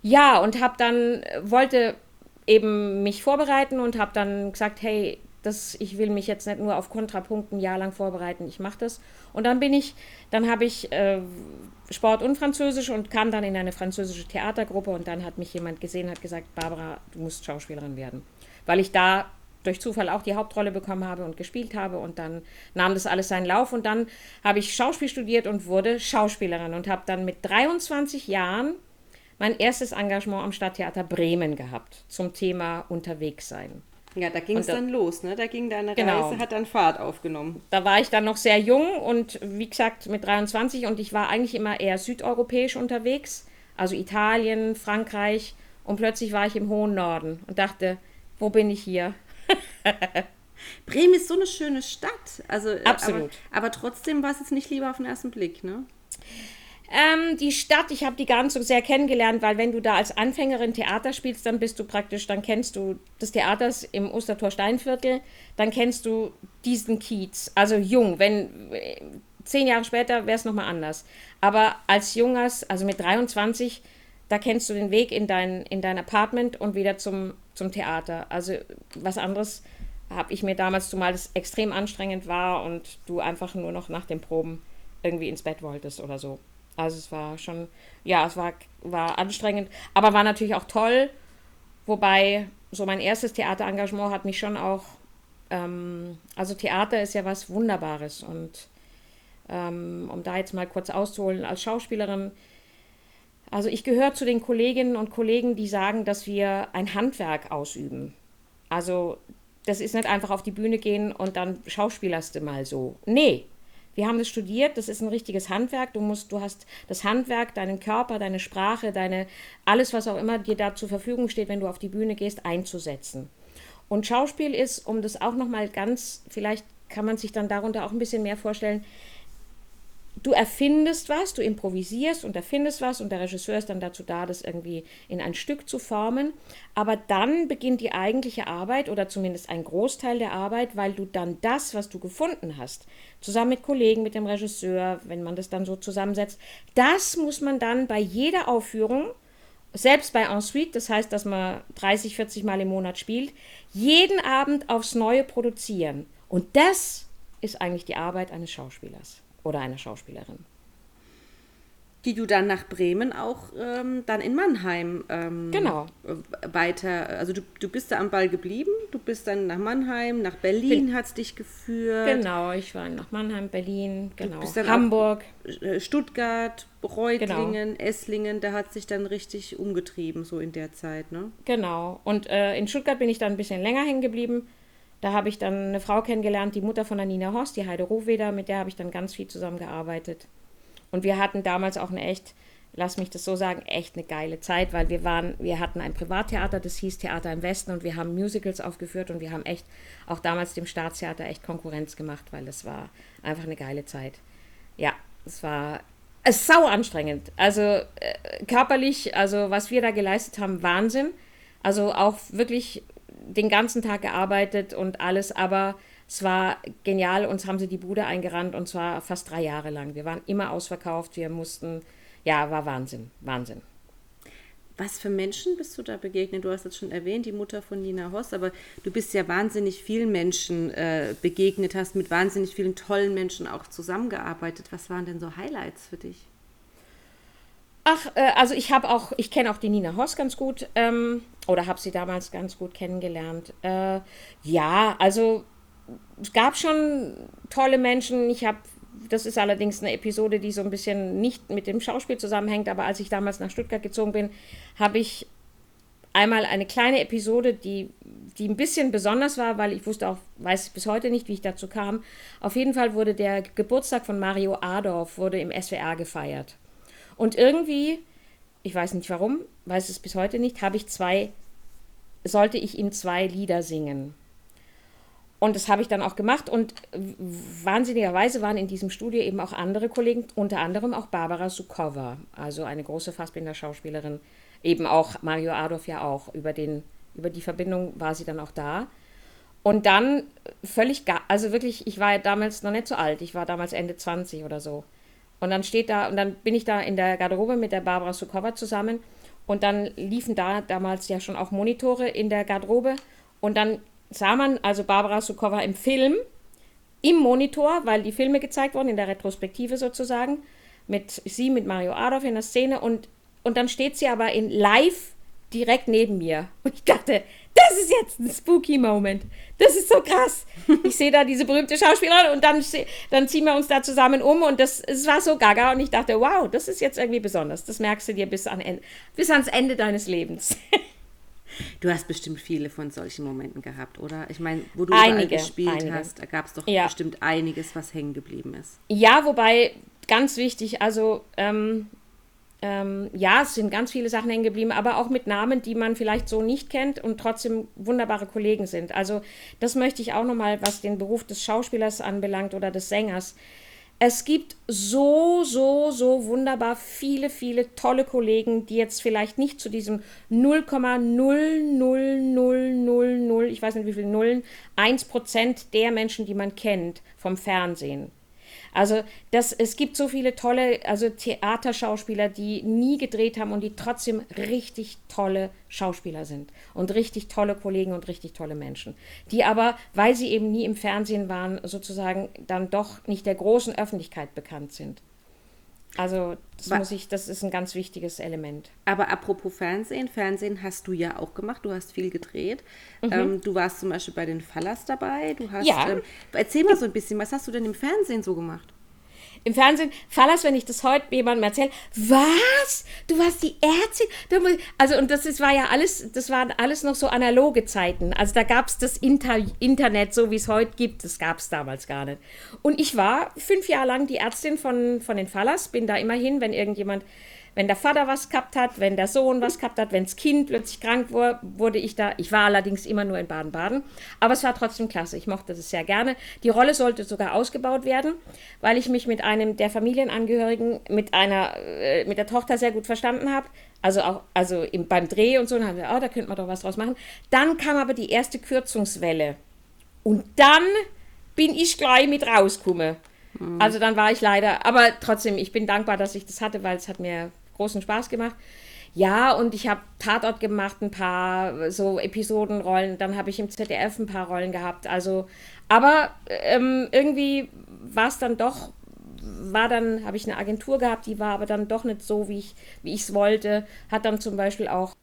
Speaker 2: ja, und habe dann, wollte eben mich vorbereiten und habe dann gesagt, hey, das, ich will mich jetzt nicht nur auf Kontrapunkten ein Jahr lang vorbereiten, ich mache das. Und dann bin ich, dann habe ich äh, Sport und Französisch und kam dann in eine französische Theatergruppe und dann hat mich jemand gesehen, hat gesagt, Barbara, du musst Schauspielerin werden. Weil ich da durch Zufall auch die Hauptrolle bekommen habe und gespielt habe und dann nahm das alles seinen Lauf und dann habe ich Schauspiel studiert und wurde Schauspielerin und habe dann mit 23 Jahren mein erstes Engagement am Stadttheater Bremen gehabt zum Thema unterwegs sein.
Speaker 1: Ja, da ging es dann los, ne? Da ging deine genau. Reise, hat dann Fahrt aufgenommen.
Speaker 2: Da war ich dann noch sehr jung und wie gesagt mit 23 und ich war eigentlich immer eher südeuropäisch unterwegs, also Italien, Frankreich und plötzlich war ich im hohen Norden und dachte, wo bin ich hier?
Speaker 1: Bremen ist so eine schöne Stadt. Also, äh,
Speaker 2: Absolut.
Speaker 1: Aber, aber trotzdem war es jetzt nicht lieber auf den ersten Blick, ne?
Speaker 2: Ähm, die Stadt, ich habe die gar nicht so sehr kennengelernt, weil wenn du da als Anfängerin Theater spielst, dann bist du praktisch, dann kennst du das Theaters im Ostertor Steinviertel, dann kennst du diesen Kiez, also jung. Wenn zehn Jahre später wäre es nochmal anders. Aber als Junges, also mit 23, da kennst du den Weg in dein, in dein Apartment und wieder zum, zum Theater. Also was anderes habe ich mir damals, zumal es extrem anstrengend war und du einfach nur noch nach den Proben irgendwie ins Bett wolltest oder so. Also es war schon, ja, es war, war anstrengend, aber war natürlich auch toll. Wobei so mein erstes Theaterengagement hat mich schon auch, ähm, also Theater ist ja was Wunderbares und ähm, um da jetzt mal kurz auszuholen, als Schauspielerin, also ich gehöre zu den Kolleginnen und Kollegen, die sagen, dass wir ein Handwerk ausüben. Also das ist nicht einfach auf die Bühne gehen und dann schauspielerst du mal so. Nee, wir haben das studiert, das ist ein richtiges Handwerk. Du musst, du hast das Handwerk, deinen Körper, deine Sprache, deine, alles, was auch immer dir da zur Verfügung steht, wenn du auf die Bühne gehst, einzusetzen. Und Schauspiel ist, um das auch nochmal ganz, vielleicht kann man sich dann darunter auch ein bisschen mehr vorstellen, du erfindest was, du improvisierst und erfindest was und der Regisseur ist dann dazu da, das irgendwie in ein Stück zu formen. Aber dann beginnt die eigentliche Arbeit oder zumindest ein Großteil der Arbeit, weil du dann das, was du gefunden hast, zusammen mit Kollegen, mit dem Regisseur, wenn man das dann so zusammensetzt, das muss man dann bei jeder Aufführung, selbst bei Ensuite, das heißt, dass man 30, 40 Mal im Monat spielt, jeden Abend aufs Neue produzieren. Und das ist eigentlich die Arbeit eines Schauspielers oder einer Schauspielerin.
Speaker 1: Die du dann nach Bremen auch ähm, dann in Mannheim ähm,
Speaker 2: genau.
Speaker 1: weiter, also du, du bist da am Ball geblieben, du bist dann nach Mannheim, nach Berlin hat es dich geführt.
Speaker 2: Genau, ich war nach Mannheim, Berlin, genau, Hamburg.
Speaker 1: Äh, Stuttgart, Reutlingen, genau. Esslingen, da hat sich dann richtig umgetrieben, so in der Zeit, ne?
Speaker 2: Genau, und äh, in Stuttgart bin ich dann ein bisschen länger hängen geblieben da habe ich dann eine Frau kennengelernt, die Mutter von der Nina Horst, die Heide Rohweder, mit der habe ich dann ganz viel zusammengearbeitet. Und wir hatten damals auch eine echt, lass mich das so sagen, echt eine geile Zeit, weil wir waren, wir hatten ein Privattheater, das hieß Theater im Westen und wir haben Musicals aufgeführt und wir haben echt auch damals dem Staatstheater echt Konkurrenz gemacht, weil das war einfach eine geile Zeit. Ja, es war es ist sau anstrengend. Also äh, körperlich, also was wir da geleistet haben, Wahnsinn. Also auch wirklich den ganzen Tag gearbeitet und alles, aber es war genial. Uns haben sie die Bude eingerannt und zwar fast drei Jahre lang. Wir waren immer ausverkauft. Wir mussten, ja, war Wahnsinn, Wahnsinn.
Speaker 1: Was für Menschen bist du da begegnet? Du hast jetzt schon erwähnt, die Mutter von Nina Hoss, aber du bist ja wahnsinnig vielen Menschen äh, begegnet, hast mit wahnsinnig vielen tollen Menschen auch zusammengearbeitet. Was waren denn so Highlights für dich?
Speaker 2: Ach, äh, also ich habe auch, ich kenne auch die Nina Hoss ganz gut ähm, oder habe sie damals ganz gut kennengelernt. Äh, ja, also es gab schon tolle Menschen. Ich habe, das ist allerdings eine Episode, die so ein bisschen nicht mit dem Schauspiel zusammenhängt, aber als ich damals nach Stuttgart gezogen bin, habe ich einmal eine kleine Episode, die, die ein bisschen besonders war, weil ich wusste auch, weiß bis heute nicht, wie ich dazu kam. Auf jeden Fall wurde der Geburtstag von Mario Adorf wurde im SWR gefeiert. Und irgendwie, ich weiß nicht warum, weiß es bis heute nicht, habe ich zwei, sollte ich ihm zwei Lieder singen. Und das habe ich dann auch gemacht und wahnsinnigerweise waren in diesem Studio eben auch andere Kollegen, unter anderem auch Barbara Sukowa, also eine große Fassbinder-Schauspielerin, eben auch Mario Adolf ja auch. Über, den, über die Verbindung war sie dann auch da. Und dann völlig, also wirklich, ich war ja damals noch nicht so alt, ich war damals Ende 20 oder so. Und dann steht da, und dann bin ich da in der Garderobe mit der Barbara Sukowa zusammen. Und dann liefen da damals ja schon auch Monitore in der Garderobe. Und dann sah man also Barbara Sukowa im Film, im Monitor, weil die Filme gezeigt wurden, in der Retrospektive sozusagen, mit sie, mit Mario Adolf in der Szene und, und dann steht sie aber in live direkt neben mir. Und ich dachte, das ist jetzt ein spooky Moment. Das ist so krass. Ich sehe da diese berühmte Schauspielerin und dann, dann ziehen wir uns da zusammen um und das, es war so gaga und ich dachte, wow, das ist jetzt irgendwie besonders. Das merkst du dir bis, an, bis ans Ende deines Lebens.
Speaker 1: Du hast bestimmt viele von solchen Momenten gehabt, oder? Ich meine, wo du
Speaker 2: einige,
Speaker 1: gespielt
Speaker 2: einige.
Speaker 1: hast, da gab es doch
Speaker 2: ja.
Speaker 1: bestimmt einiges, was hängen geblieben ist.
Speaker 2: Ja, wobei ganz wichtig, also ähm, ähm, ja, es sind ganz viele Sachen hängen geblieben, aber auch mit Namen, die man vielleicht so nicht kennt und trotzdem wunderbare Kollegen sind. Also das möchte ich auch nochmal, was den Beruf des Schauspielers anbelangt oder des Sängers. Es gibt so, so, so wunderbar viele, viele tolle Kollegen, die jetzt vielleicht nicht zu diesem 0,00000, ich weiß nicht wie viele Nullen, 1 Prozent der Menschen, die man kennt vom Fernsehen also das, es gibt so viele tolle, also Theaterschauspieler, die nie gedreht haben und die trotzdem richtig tolle Schauspieler sind und richtig tolle Kollegen und richtig tolle Menschen, die aber, weil sie eben nie im Fernsehen waren, sozusagen dann doch nicht der großen Öffentlichkeit bekannt sind. Also das muss ich, das ist ein ganz wichtiges Element.
Speaker 1: Aber apropos Fernsehen, Fernsehen hast du ja auch gemacht, du hast viel gedreht. Mhm. Ähm, du warst zum Beispiel bei den Fallers dabei. Du hast,
Speaker 2: ja.
Speaker 1: ähm, erzähl mal so ein bisschen, was hast du denn im Fernsehen so gemacht?
Speaker 2: Im Fernsehen, Fallas, wenn ich das heute jemandem erzähle, was? Du warst die Ärztin? Also, und das ist, war ja alles, das waren alles noch so analoge Zeiten. Also da gab es das Inter Internet, so wie es heute gibt, das gab es damals gar nicht. Und ich war fünf Jahre lang die Ärztin von, von den Fallas, bin da immerhin, wenn irgendjemand wenn der Vater was gehabt hat, wenn der Sohn was gehabt hat, wenn das Kind plötzlich krank wurde, wurde ich da. Ich war allerdings immer nur in Baden-Baden, aber es war trotzdem klasse. Ich mochte das sehr gerne. Die Rolle sollte sogar ausgebaut werden, weil ich mich mit einem der Familienangehörigen, mit einer, äh, mit der Tochter sehr gut verstanden habe. Also auch, also im, beim Dreh und so, dann haben wir, oh, da könnte man doch was draus machen. Dann kam aber die erste Kürzungswelle. Und dann bin ich gleich mit rausgekommen. Mhm. Also dann war ich leider, aber trotzdem, ich bin dankbar, dass ich das hatte, weil es hat mir großen Spaß gemacht. Ja, und ich habe Tatort gemacht, ein paar so Episodenrollen. Dann habe ich im ZDF ein paar Rollen gehabt. Also, aber ähm, irgendwie war es dann doch, war dann, habe ich eine Agentur gehabt, die war aber dann doch nicht so, wie ich wie es wollte. Hat dann zum Beispiel auch,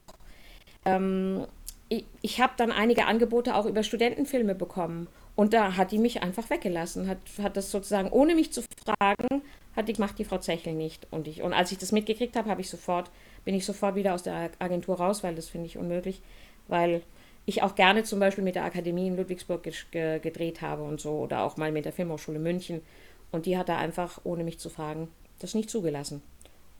Speaker 2: ähm, ich, ich habe dann einige Angebote auch über Studentenfilme bekommen. Und da hat die mich einfach weggelassen, hat, hat das sozusagen, ohne mich zu fragen, hat die gemacht, die Frau Zechel nicht. Und, ich, und als ich das mitgekriegt habe, habe ich sofort, bin ich sofort wieder aus der Agentur raus, weil das finde ich unmöglich, weil ich auch gerne zum Beispiel mit der Akademie in Ludwigsburg ge gedreht habe und so oder auch mal mit der Filmhochschule München. Und die hat da einfach, ohne mich zu fragen, das nicht zugelassen.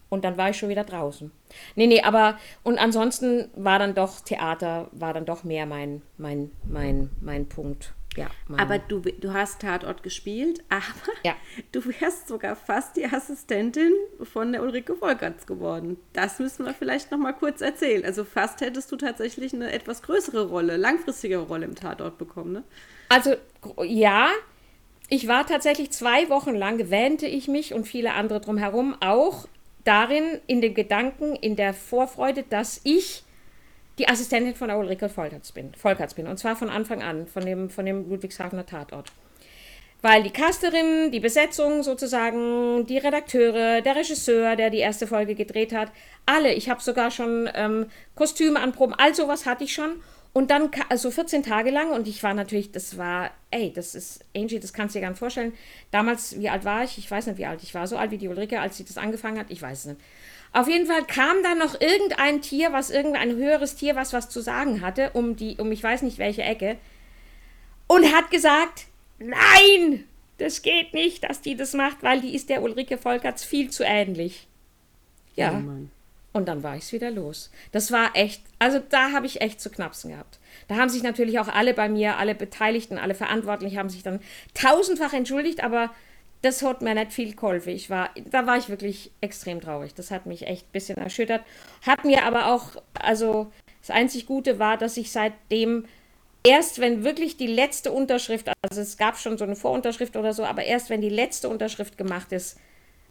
Speaker 2: Und dann war ich schon wieder draußen. Nee, nee, aber und ansonsten war dann doch Theater, war dann doch mehr mein, mein, mein, mein Punkt. Ja,
Speaker 1: aber du, du hast Tatort gespielt, aber
Speaker 2: ja.
Speaker 1: du wärst sogar fast die Assistentin von der Ulrike Volkerts geworden. Das müssen wir vielleicht noch mal kurz erzählen. Also fast hättest du tatsächlich eine etwas größere Rolle, langfristigere Rolle im Tatort bekommen, ne?
Speaker 2: Also ja, ich war tatsächlich zwei Wochen lang, wähnte ich mich und viele andere drumherum auch darin, in dem Gedanken, in der Vorfreude, dass ich die Assistentin von Ulrike Volkerts bin, Volkerts bin. Und zwar von Anfang an, von dem, von dem Ludwigshafener Tatort. Weil die Casterin, die Besetzung sozusagen, die Redakteure, der Regisseur, der die erste Folge gedreht hat, alle, ich habe sogar schon ähm, Kostüme anproben, all sowas hatte ich schon. Und dann, also 14 Tage lang, und ich war natürlich, das war, ey, das ist, Angie, das kannst du dir gar nicht vorstellen. Damals, wie alt war ich? Ich weiß nicht, wie alt ich war. So alt wie die Ulrike, als sie das angefangen hat, ich weiß es nicht. Auf jeden Fall kam dann noch irgendein Tier, was irgendein höheres Tier, was was zu sagen hatte, um die, um ich weiß nicht welche Ecke, und hat gesagt, nein, das geht nicht, dass die das macht, weil die ist der Ulrike Volkerts viel zu ähnlich. Ja. Oh und dann war ich es wieder los. Das war echt, also da habe ich echt zu knapsen gehabt. Da haben sich natürlich auch alle bei mir, alle Beteiligten, alle Verantwortlichen haben sich dann tausendfach entschuldigt, aber das hat mir nicht viel geholfen. Ich war, da war ich wirklich extrem traurig. Das hat mich echt ein bisschen erschüttert. Hat mir aber auch, also das einzig Gute war, dass ich seitdem erst, wenn wirklich die letzte Unterschrift, also es gab schon so eine Vorunterschrift oder so, aber erst wenn die letzte Unterschrift gemacht ist,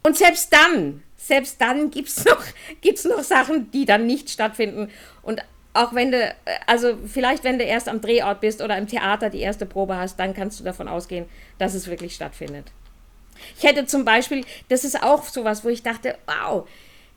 Speaker 2: und selbst dann, selbst dann gibt es noch, gibt's noch Sachen, die dann nicht stattfinden. Und auch wenn du, also vielleicht wenn du erst am Drehort bist oder im Theater die erste Probe hast, dann kannst du davon ausgehen, dass es wirklich stattfindet. Ich hätte zum Beispiel, das ist auch sowas, wo ich dachte, wow,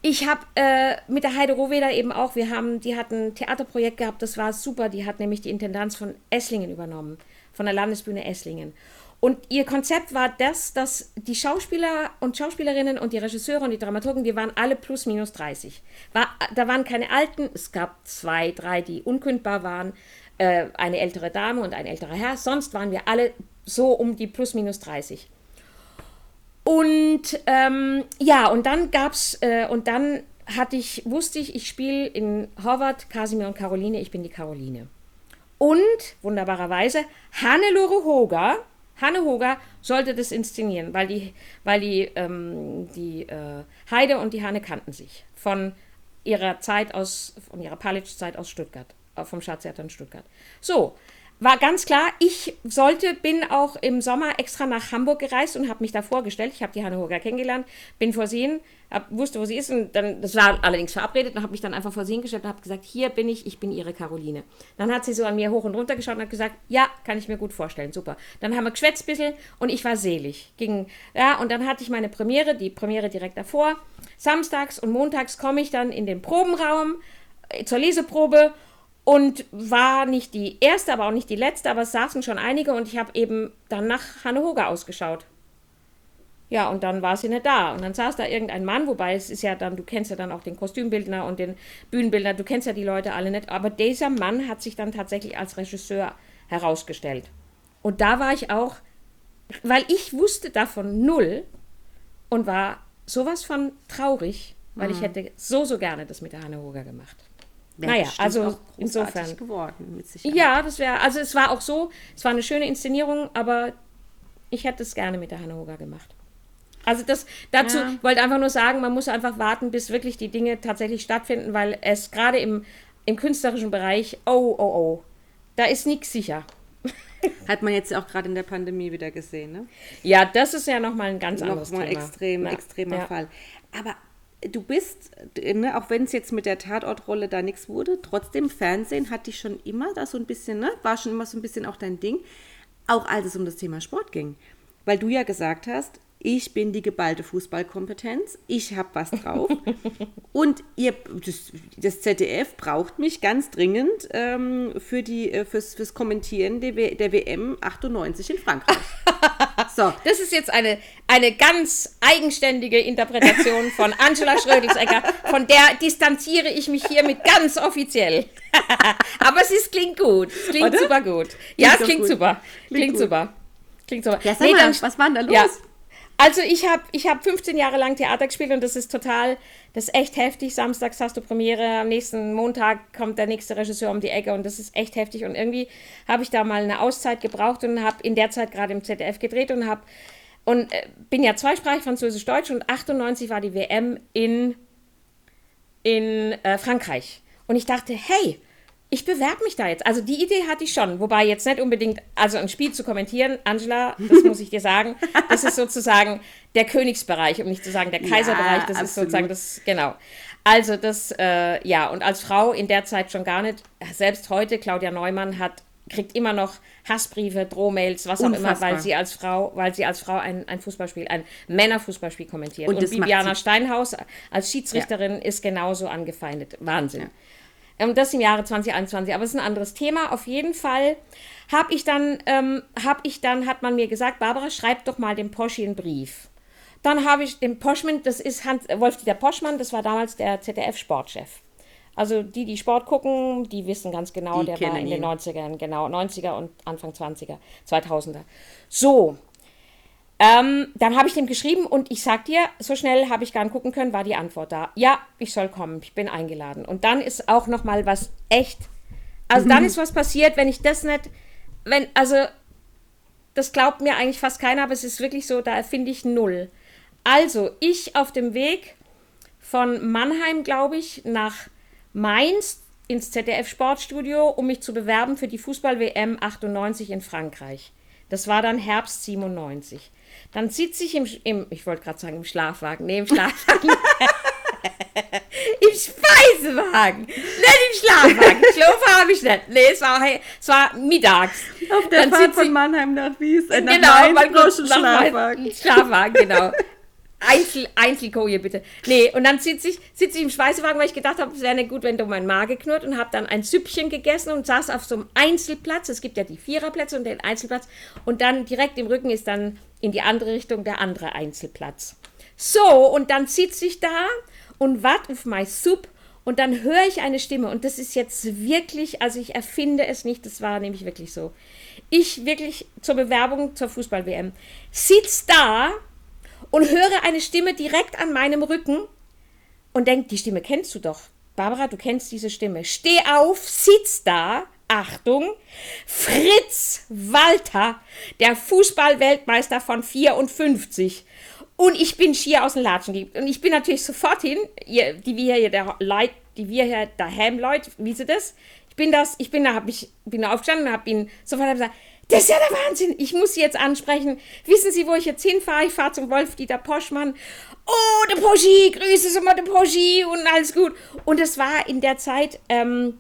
Speaker 2: ich habe äh, mit der Heide Rohweder eben auch, wir haben, die hatten ein Theaterprojekt gehabt, das war super, die hat nämlich die Intendanz von Esslingen übernommen, von der Landesbühne Esslingen. Und ihr Konzept war das, dass die Schauspieler und Schauspielerinnen und die Regisseure und die Dramaturgen, die waren alle plus minus 30. War, da waren keine Alten, es gab zwei, drei, die unkündbar waren, äh, eine ältere Dame und ein älterer Herr, sonst waren wir alle so um die plus minus 30. Und ähm, ja, und dann gab's, äh, und dann hatte ich, wusste ich, ich spiele in Horvath, Kasimir und Caroline, ich bin die Caroline. Und, wunderbarerweise, Hannelore Hoger, Hanne Hoger sollte das inszenieren, weil die, weil die, ähm, die äh, Heide und die Hanne kannten sich von ihrer Zeit aus, von ihrer Palitsch-Zeit aus Stuttgart, äh, vom Staatstheater in Stuttgart. So, war ganz klar, ich sollte, bin auch im Sommer extra nach Hamburg gereist und habe mich da vorgestellt. Ich habe die Hanne kennengelernt, bin vorsehen, hab, wusste, wo sie ist und dann, das war allerdings verabredet und habe mich dann einfach vorsehen gestellt und habe gesagt, hier bin ich, ich bin ihre Caroline. Dann hat sie so an mir hoch und runter geschaut und hat gesagt, ja, kann ich mir gut vorstellen, super. Dann haben wir geschwätzt ein bisschen und ich war selig. Ging, ja, und dann hatte ich meine Premiere, die Premiere direkt davor. Samstags und montags komme ich dann in den Probenraum äh, zur Leseprobe und war nicht die erste, aber auch nicht die letzte, aber es saßen schon einige und ich habe eben dann nach Hanne Hoger ausgeschaut. Ja, und dann war sie nicht da. Und dann saß da irgendein Mann, wobei es ist ja dann, du kennst ja dann auch den Kostümbildner und den Bühnenbildner, du kennst ja die Leute alle nicht, aber dieser Mann hat sich dann tatsächlich als Regisseur herausgestellt. Und da war ich auch, weil ich wusste davon null und war sowas von traurig, weil mhm. ich hätte so, so gerne das mit der Hanne Hoger gemacht.
Speaker 1: Naja, also insofern. geworden,
Speaker 2: mit Sicherheit. Ja, das wäre, also es war auch so, es war eine schöne Inszenierung, aber ich hätte es gerne mit der Hanne Hoger gemacht. Also das dazu ja. wollte einfach nur sagen, man muss einfach warten, bis wirklich die Dinge tatsächlich stattfinden, weil es gerade im, im künstlerischen Bereich, oh, oh, oh, da ist nichts sicher.
Speaker 1: Hat man jetzt auch gerade in der Pandemie wieder gesehen, ne?
Speaker 2: Ja, das ist ja nochmal ein ganz anderes
Speaker 1: nochmal
Speaker 2: Thema.
Speaker 1: Extrem, ja. extremer ja. Fall. Aber du bist, ne, auch wenn es jetzt mit der Tatortrolle da nichts wurde, trotzdem Fernsehen hat dich schon immer da so ein bisschen, ne, war schon immer so ein bisschen auch dein Ding, auch als es um das Thema Sport ging. Weil du ja gesagt hast, ich bin die geballte Fußballkompetenz, ich habe was drauf. und ihr, das, das, ZDF braucht mich ganz dringend ähm, für die, äh, fürs, fürs Kommentieren der, der WM 98 in Frankreich.
Speaker 2: So. Das ist jetzt eine, eine ganz eigenständige Interpretation von Angela Schrödelsegger. Von der distanziere ich mich hiermit ganz offiziell. Aber es ist, klingt gut. Es klingt Oder? super gut. Ja, klingt es klingt gut. super. Klingt, klingt super. Klingt super.
Speaker 1: Ja, sag nee, mal, dann, was war denn da los? Ja.
Speaker 2: Also ich habe ich hab 15 Jahre lang Theater gespielt und das ist total, das ist echt heftig. Samstags hast du Premiere, am nächsten Montag kommt der nächste Regisseur um die Ecke und das ist echt heftig. Und irgendwie habe ich da mal eine Auszeit gebraucht und habe in der Zeit gerade im ZDF gedreht und habe und äh, bin ja zweisprachig, Französisch-Deutsch und 98 war die WM in, in äh, Frankreich. Und ich dachte, hey, ich bewerbe mich da jetzt. Also die Idee hatte ich schon, wobei jetzt nicht unbedingt, also ein Spiel zu kommentieren, Angela, das muss ich dir sagen, das ist sozusagen der Königsbereich, um nicht zu sagen der Kaiserbereich, das ja, ist sozusagen das, genau. Also das, äh, ja, und als Frau in der Zeit schon gar nicht, selbst heute, Claudia Neumann hat, kriegt immer noch Hassbriefe, Drohmails, was Unfassbar. auch immer, weil sie als Frau, weil sie als Frau ein, ein Fußballspiel, ein Männerfußballspiel kommentiert. Und, und Bibiana Steinhaus als Schiedsrichterin ja. ist genauso angefeindet. Wahnsinn. Ja. Ähm, das im Jahre 2021, aber es ist ein anderes Thema. Auf jeden Fall habe ich dann, ähm, habe ich dann, hat man mir gesagt, Barbara, schreib doch mal dem Poschi einen Brief. Dann habe ich den Poschmann, das ist Hans, Wolf-Dieter Poschmann, das war damals der ZDF-Sportchef. Also die, die Sport gucken, die wissen ganz genau, die der war in ihn. den 90ern, genau, 90er und Anfang 20er, 2000er. So, ähm, dann habe ich dem geschrieben und ich sag dir, so schnell habe ich gar nicht gucken können, war die Antwort da. Ja, ich soll kommen, ich bin eingeladen. Und dann ist auch noch mal was echt. Also mhm. dann ist was passiert, wenn ich das nicht, wenn also das glaubt mir eigentlich fast keiner, aber es ist wirklich so, da finde ich null. Also ich auf dem Weg von Mannheim, glaube ich, nach Mainz ins ZDF Sportstudio, um mich zu bewerben für die Fußball WM 98 in Frankreich. Das war dann Herbst 97. Dann sitze ich im, im ich wollte gerade sagen im Schlafwagen, nee, im Schlafwagen. Im Speisewagen, nicht im Schlafwagen. Schlafen habe ich nicht. Nee, es war, es war mittags.
Speaker 1: Auf der Dann Fahrt von Mannheim nach Wies,
Speaker 2: äh, nach genau, Mainz, Schlafwagen. Schlafwagen, genau. Einzel, Einzelkoje bitte. Nee, und dann sitze ich, sitz ich im Speisewagen, weil ich gedacht habe, es wäre nicht gut, wenn du mein Magen knurrt und habe dann ein Süppchen gegessen und saß auf so einem Einzelplatz. Es gibt ja die Viererplätze und den Einzelplatz. Und dann direkt im Rücken ist dann in die andere Richtung der andere Einzelplatz. So, und dann sitze ich da und warte auf mein Supp und dann höre ich eine Stimme und das ist jetzt wirklich, also ich erfinde es nicht, das war nämlich wirklich so. Ich wirklich zur Bewerbung zur Fußball-WM sitze da und höre eine Stimme direkt an meinem Rücken und denke, die Stimme kennst du doch. Barbara, du kennst diese Stimme. Steh auf, sitz da. Achtung, Fritz Walter, der Fußballweltmeister von 54. Und ich bin schier aus dem Latschen Und ich bin natürlich sofort hin, ihr, die wir hier, der Leute, die wir hier daheim Leute, wie sie das? Ich bin das, ich bin da, hab ich, bin da aufgestanden und habe ihn sofort gesagt, das ist ja der Wahnsinn. Ich muss Sie jetzt ansprechen. Wissen Sie, wo ich jetzt hinfahre? Ich fahre zum Wolf-Dieter Poschmann. Oh, der Poschi, grüße Sie mal, der Poschi und alles gut. Und es war in der Zeit, ähm,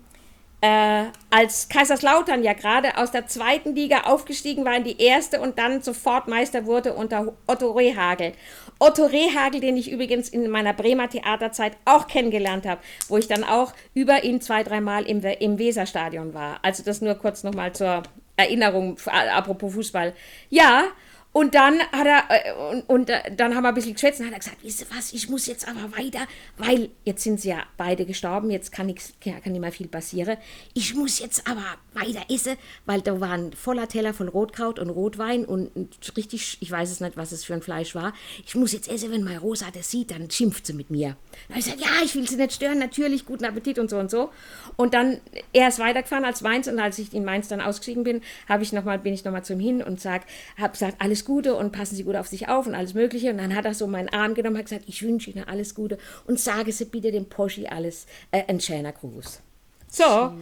Speaker 2: äh, als Kaiserslautern ja gerade aus der zweiten Liga aufgestiegen war in die erste und dann sofort Meister wurde unter Otto Rehagel. Otto Rehagel, den ich übrigens in meiner Bremer Theaterzeit auch kennengelernt habe, wo ich dann auch über ihn zwei, dreimal im, im Weserstadion war. Also das nur kurz nochmal zur Erinnerung, apropos Fußball. Ja, und dann hat er, äh, und, und äh, dann haben wir ein bisschen geschwätzt und hat er gesagt, wisst ihr was, ich muss jetzt aber weiter, weil jetzt sind sie ja beide gestorben, jetzt kann nichts, kann nicht mehr viel passieren. Ich muss jetzt aber weiter essen, weil da war ein voller Teller von Rotkraut und Rotwein und richtig, ich weiß es nicht, was es für ein Fleisch war. Ich muss jetzt essen, wenn meine Rosa das sieht, dann schimpft sie mit mir. Dann habe ich gesagt, ja, ich will sie nicht stören, natürlich, guten Appetit und so und so. Und dann, er ist weitergefahren als Mainz und als ich in Mainz dann ausgestiegen bin, habe ich noch mal, bin ich nochmal zu ihm hin und sag, habe gesagt, alles Gute und passen Sie gut auf sich auf und alles Mögliche. Und dann hat er so meinen Arm genommen und hat gesagt, ich wünsche Ihnen alles Gute und sage Sie bitte dem Poschi alles, äh, ein schöner Gruß. So,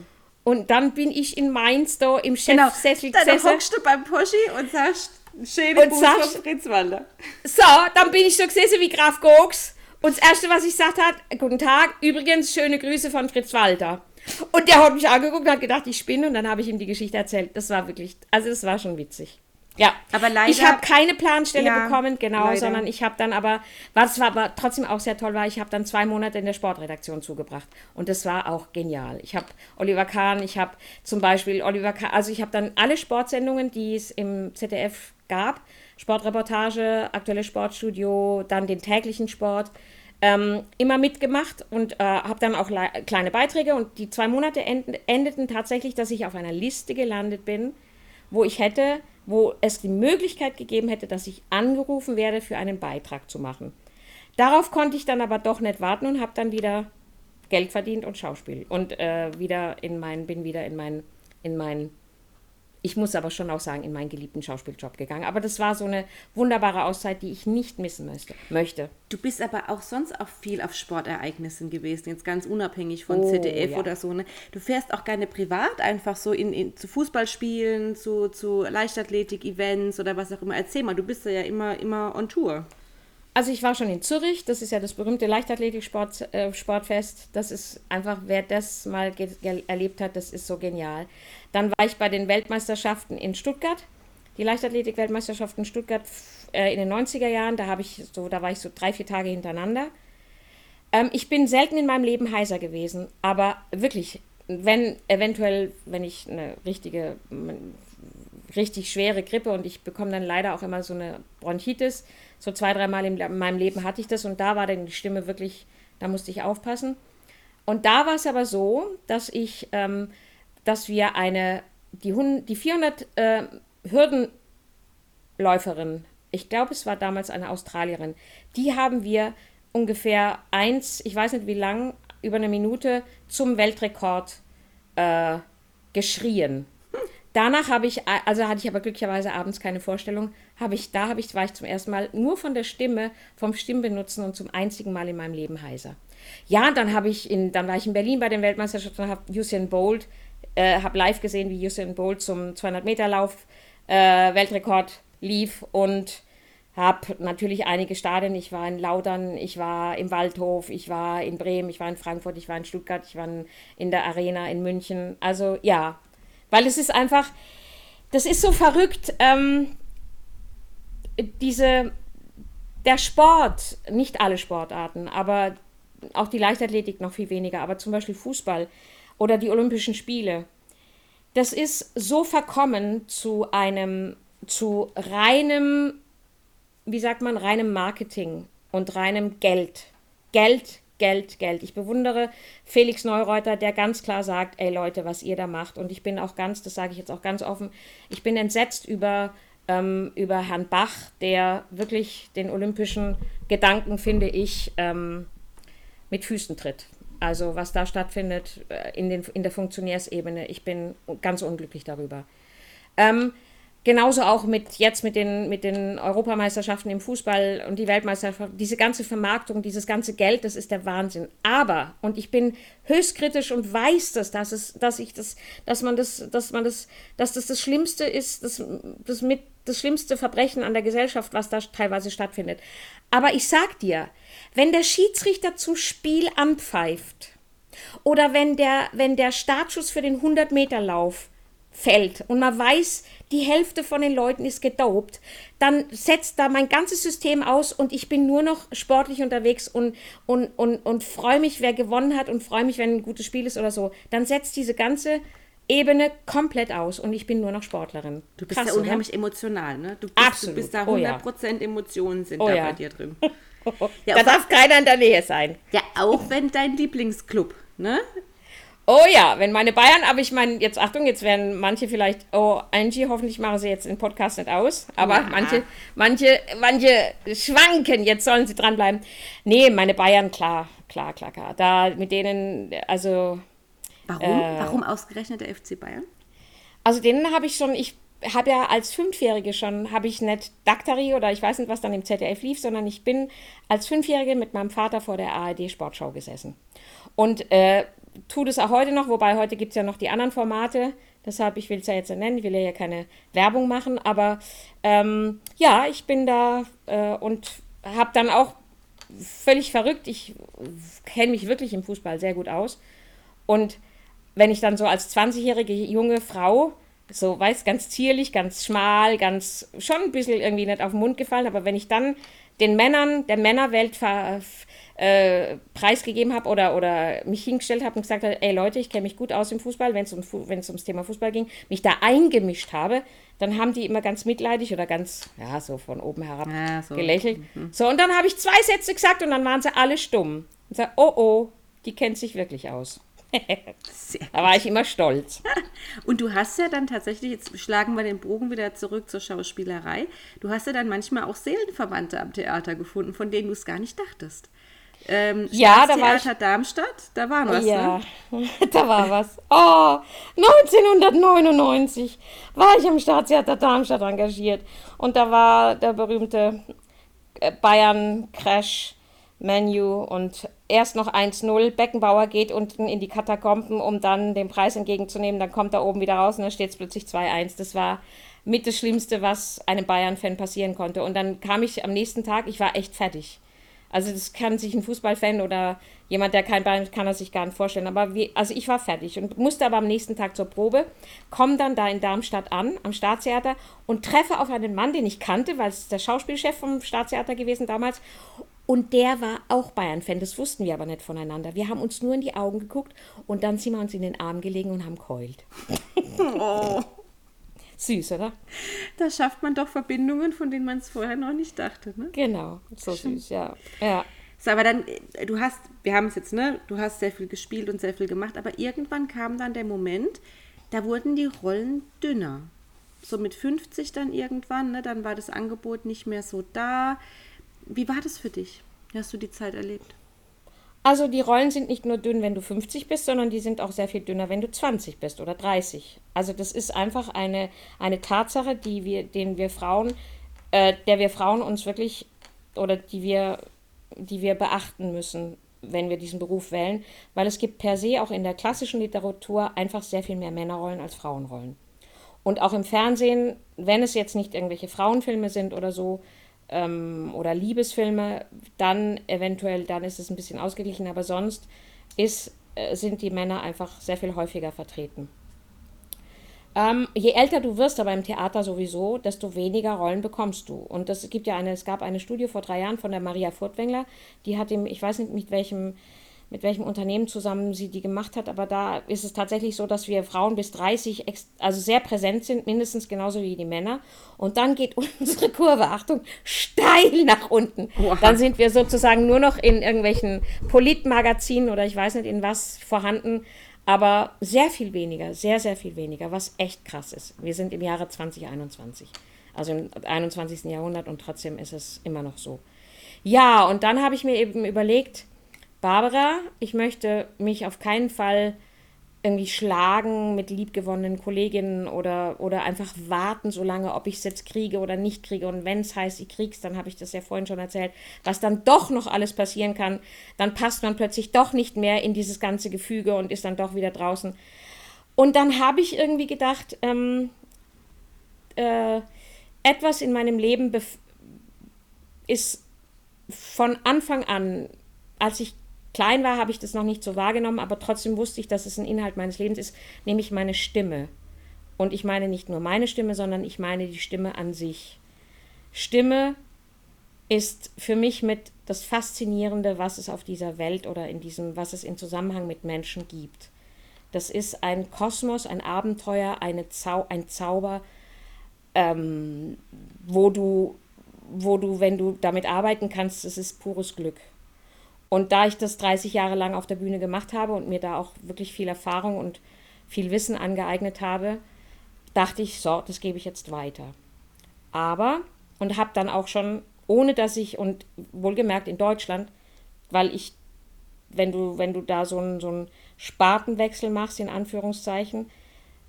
Speaker 2: und dann bin ich in Mainz da im. Chefsessel
Speaker 1: genau. gesessen. Dann hockst du beim Poschi und sagst, schöne Gruß von Fritz Walter.
Speaker 2: So, dann bin ich so gesessen wie Graf Gogs. Und das Erste, was ich gesagt hat, guten Tag, übrigens schöne Grüße von Fritz Walter. Und der hat mich angeguckt und hat gedacht, ich spinne. Und dann habe ich ihm die Geschichte erzählt. Das war wirklich, also das war schon witzig. Ja, aber leider. Ich habe keine Planstelle ja, bekommen, genau, leider. sondern ich habe dann aber, was war aber trotzdem auch sehr toll war, ich habe dann zwei Monate in der Sportredaktion zugebracht und das war auch genial. Ich habe Oliver Kahn, ich habe zum Beispiel Oliver Kahn, also ich habe dann alle Sportsendungen, die es im ZDF gab, Sportreportage, aktuelle Sportstudio, dann den täglichen Sport, ähm, immer mitgemacht und äh, habe dann auch kleine Beiträge und die zwei Monate end endeten tatsächlich, dass ich auf einer Liste gelandet bin, wo ich hätte wo es die Möglichkeit gegeben hätte, dass ich angerufen werde, für einen Beitrag zu machen. Darauf konnte ich dann aber doch nicht warten und habe dann wieder Geld verdient und Schauspiel und äh, wieder in mein, bin wieder in mein, in mein ich muss aber schon auch sagen, in meinen geliebten Schauspieljob gegangen. Aber das war so eine wunderbare Auszeit, die ich nicht missen möchte. möchte.
Speaker 1: Du bist aber auch sonst auch viel auf Sportereignissen gewesen, jetzt ganz unabhängig von oh, ZDF ja. oder so. Ne? Du fährst auch gerne privat einfach so in, in, zu Fußballspielen, zu, zu Leichtathletik-Events oder was auch immer. Erzähl mal, du bist ja immer, immer on Tour.
Speaker 2: Also ich war schon in Zürich, das ist ja das berühmte Leichtathletik-Sportfest. Äh, das ist einfach, wer das mal erlebt hat, das ist so genial. Dann war ich bei den Weltmeisterschaften in Stuttgart, die Leichtathletik-Weltmeisterschaften in Stuttgart äh, in den 90er Jahren. Da ich so, da war ich so drei, vier Tage hintereinander. Ähm, ich bin selten in meinem Leben heiser gewesen, aber wirklich, wenn eventuell, wenn ich eine richtige, richtig schwere Grippe und ich bekomme dann leider auch immer so eine Bronchitis, so zwei, dreimal in meinem Leben hatte ich das und da war dann die Stimme wirklich, da musste ich aufpassen. Und da war es aber so, dass ich ähm, dass wir eine, die, die 400 äh, Hürdenläuferin, ich glaube, es war damals eine Australierin, die haben wir ungefähr eins, ich weiß nicht wie lang, über eine Minute zum Weltrekord äh, geschrien. Danach habe ich, also hatte ich aber glücklicherweise abends keine Vorstellung, habe ich, da habe ich, war ich zum ersten Mal nur von der Stimme, vom Stimmbenutzen und zum einzigen Mal in meinem Leben heiser. Ja, dann habe ich in, dann war ich in Berlin bei den Weltmeisterschaften und habe Usain Bolt äh, habe live gesehen, wie Usain Bolt zum 200-Meter-Lauf äh, Weltrekord lief und habe natürlich einige Stadien. Ich war in Laudern, ich war im Waldhof, ich war in Bremen, ich war in Frankfurt, ich war in Stuttgart, ich war in der Arena in München. Also ja, weil es ist einfach, das ist so verrückt. Ähm, diese, der Sport, nicht alle Sportarten, aber auch die Leichtathletik noch viel weniger, aber zum Beispiel Fußball oder die Olympischen Spiele. Das ist so verkommen zu einem, zu reinem, wie sagt man, reinem Marketing und reinem Geld. Geld, Geld, Geld. Ich bewundere Felix Neureuter, der ganz klar sagt, ey Leute, was ihr da macht. Und ich bin auch ganz, das sage ich jetzt auch ganz offen, ich bin entsetzt über ähm, über Herrn Bach, der wirklich den olympischen Gedanken, finde ich, ähm, mit Füßen tritt. Also was da stattfindet äh, in, den, in der Funktionärsebene, ich bin ganz unglücklich darüber. Ähm, Genauso auch mit jetzt mit den, mit den Europameisterschaften im Fußball und die Weltmeisterschaft, diese ganze Vermarktung, dieses ganze Geld, das ist der Wahnsinn. Aber, und ich bin höchst kritisch und weiß das, dass es, dass ich das, dass man das, dass man das, dass das das Schlimmste ist, das, das mit das schlimmste Verbrechen an der Gesellschaft, was da teilweise stattfindet. Aber ich sag dir, wenn der Schiedsrichter zum Spiel anpfeift oder wenn der, wenn der Startschuss für den 100-Meter-Lauf fällt und man weiß, die Hälfte von den Leuten ist gedopt, dann setzt da mein ganzes System aus und ich bin nur noch sportlich unterwegs und, und, und, und freue mich, wer gewonnen hat und freue mich, wenn ein gutes Spiel ist oder so. Dann setzt diese ganze Ebene komplett aus und ich bin nur noch Sportlerin.
Speaker 1: Du bist Krass, ja unheimlich oder? emotional, ne? Du bist,
Speaker 2: Absolut.
Speaker 1: Du bist da 100% oh, ja. Emotionen sind
Speaker 2: oh,
Speaker 1: da
Speaker 2: ja.
Speaker 1: bei dir drin.
Speaker 2: ja, da darf keiner in der Nähe sein.
Speaker 1: Ja, auch wenn dein Lieblingsclub, ne?
Speaker 2: Oh ja, wenn meine Bayern, aber ich meine, jetzt Achtung, jetzt werden manche vielleicht, oh, Angie, hoffentlich machen sie jetzt den Podcast nicht aus, aber ja. manche, manche, manche schwanken, jetzt sollen sie dranbleiben. Nee, meine Bayern, klar, klar, klar, klar. Da mit denen, also.
Speaker 1: Warum? Äh, Warum ausgerechnet der FC Bayern?
Speaker 2: Also denen habe ich schon, ich habe ja als Fünfjährige schon, habe ich nicht Daktari oder ich weiß nicht, was dann im ZDF lief, sondern ich bin als Fünfjährige mit meinem Vater vor der ARD Sportschau gesessen. Und äh, tue das auch heute noch, wobei heute gibt es ja noch die anderen Formate. Deshalb, ich will es ja jetzt nennen, ich will ja keine Werbung machen, aber ähm, ja, ich bin da äh, und habe dann auch völlig verrückt, ich kenne mich wirklich im Fußball sehr gut aus. Und wenn ich dann so als 20-jährige junge Frau, so weiß, ganz zierlich, ganz schmal, ganz schon ein bisschen irgendwie nicht auf den Mund gefallen, aber wenn ich dann den Männern der Männerwelt ver, äh, preisgegeben habe oder, oder mich hingestellt habe und gesagt habe, ey Leute, ich kenne mich gut aus im Fußball, wenn es um, ums Thema Fußball ging, mich da eingemischt habe, dann haben die immer ganz mitleidig oder ganz, ja, so von oben herab ja, so. gelächelt. Mhm. So, und dann habe ich zwei Sätze gesagt und dann waren sie alle stumm. Und sag, oh oh, die kennt sich wirklich aus. da war ich immer stolz.
Speaker 1: Und du hast ja dann tatsächlich, jetzt schlagen wir den Bogen wieder zurück zur Schauspielerei, du hast ja dann manchmal auch Seelenverwandte am Theater gefunden, von denen du es gar nicht dachtest. Ähm,
Speaker 2: ja, da war ich.
Speaker 1: Darmstadt, da war was.
Speaker 2: Ja, ne? da war was. Oh, 1999 war ich am Staatstheater Darmstadt engagiert. Und da war der berühmte äh, Bayern-Crash. Menu und erst noch 1-0. Beckenbauer geht unten in die Katakomben, um dann den Preis entgegenzunehmen. Dann kommt er oben wieder raus und dann steht es plötzlich 2-1. Das war mit das Schlimmste, was einem Bayern-Fan passieren konnte. Und dann kam ich am nächsten Tag, ich war echt fertig. Also das kann sich ein Fußballfan oder jemand, der kein Bayern kann er sich gar nicht vorstellen. Aber wie, also ich war fertig und musste aber am nächsten Tag zur Probe, komme dann da in Darmstadt an, am Staatstheater und treffe auf einen Mann, den ich kannte, weil es der Schauspielchef vom Staatstheater gewesen damals. Und der war auch Bayern-Fan, das wussten wir aber nicht voneinander. Wir haben uns nur in die Augen geguckt und dann sind wir uns in den Arm gelegen und haben keult. Oh. Süß, oder?
Speaker 1: Da schafft man doch Verbindungen, von denen man es vorher noch nicht dachte, ne?
Speaker 2: Genau, so Stimmt. süß, ja. ja.
Speaker 1: So, aber dann, äh, du hast, wir haben es jetzt, ne, du hast sehr viel gespielt und sehr viel gemacht, aber irgendwann kam dann der Moment, da wurden die Rollen dünner. So mit 50 dann irgendwann, ne, dann war das Angebot nicht mehr so da. Wie war das für dich? Wie hast du die Zeit erlebt?
Speaker 2: Also die Rollen sind nicht nur dünn, wenn du 50 bist, sondern die sind auch sehr viel dünner, wenn du 20 bist oder 30. Also das ist einfach eine, eine Tatsache, die wir, den wir Frauen, äh, der wir Frauen uns wirklich oder die wir, die wir beachten müssen, wenn wir diesen Beruf wählen, weil es gibt per se auch in der klassischen Literatur einfach sehr viel mehr Männerrollen als Frauenrollen. Und auch im Fernsehen, wenn es jetzt nicht irgendwelche Frauenfilme sind oder so, ähm, oder Liebesfilme, dann eventuell, dann ist es ein bisschen ausgeglichen, aber sonst ist, äh, sind die Männer einfach sehr viel häufiger vertreten. Ähm, je älter du wirst, aber im Theater sowieso, desto weniger Rollen bekommst du. Und das gibt ja eine, es gab eine Studie vor drei Jahren von der Maria Furtwängler, die hat ihm, ich weiß nicht mit welchem mit welchem Unternehmen zusammen sie die gemacht hat, aber da ist es tatsächlich so, dass wir Frauen bis 30 also sehr präsent sind, mindestens genauso wie die Männer. Und dann geht unsere Kurve, Achtung, steil nach unten. Wow. Dann sind wir sozusagen nur noch in irgendwelchen Politmagazinen oder ich weiß nicht in was vorhanden, aber sehr viel weniger, sehr, sehr viel weniger, was echt krass ist. Wir sind im Jahre 2021, also im 21. Jahrhundert und trotzdem ist es immer noch so. Ja, und dann habe ich mir eben überlegt, Barbara, ich möchte mich auf keinen Fall irgendwie schlagen mit liebgewonnenen Kolleginnen oder, oder einfach warten, so lange, ob ich es jetzt kriege oder nicht kriege. Und wenn es heißt, ich krieg's, dann habe ich das ja vorhin schon erzählt, was dann doch noch alles passieren kann, dann passt man plötzlich doch nicht mehr in dieses ganze Gefüge und ist dann doch wieder draußen. Und dann habe ich irgendwie gedacht, ähm, äh, etwas in meinem Leben ist von Anfang an, als ich klein war, habe ich das noch nicht so wahrgenommen, aber trotzdem wusste ich, dass es ein Inhalt meines Lebens ist, nämlich meine Stimme. Und ich meine nicht nur meine Stimme, sondern ich meine die Stimme an sich. Stimme ist für mich mit das Faszinierende, was es auf dieser Welt oder in diesem, was es in Zusammenhang mit Menschen gibt. Das ist ein Kosmos, ein Abenteuer, eine Zau ein Zauber, ähm, wo du, wo du, wenn du damit arbeiten kannst, es ist pures Glück. Und da ich das 30 Jahre lang auf der Bühne gemacht habe und mir da auch wirklich viel Erfahrung und viel Wissen angeeignet habe, dachte ich, so, das gebe ich jetzt weiter. Aber, und habe dann auch schon, ohne dass ich, und wohlgemerkt in Deutschland, weil ich, wenn du, wenn du da so einen, so einen Spartenwechsel machst, in Anführungszeichen,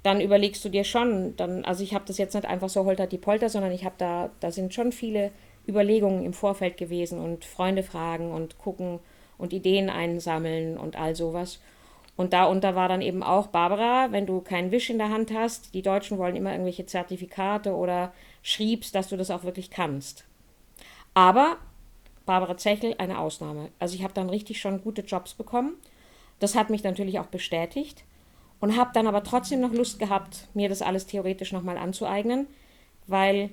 Speaker 2: dann überlegst du dir schon, dann, also ich habe das jetzt nicht einfach so holter die Polter, sondern ich habe da, da sind schon viele Überlegungen im Vorfeld gewesen und Freunde fragen und gucken und Ideen einsammeln und all sowas. Und darunter war dann eben auch Barbara, wenn du keinen Wisch in der Hand hast, die Deutschen wollen immer irgendwelche Zertifikate oder schriebst, dass du das auch wirklich kannst. Aber Barbara Zechel eine Ausnahme. Also ich habe dann richtig schon gute Jobs bekommen. Das hat mich natürlich auch bestätigt und habe dann aber trotzdem noch Lust gehabt, mir das alles theoretisch nochmal anzueignen, weil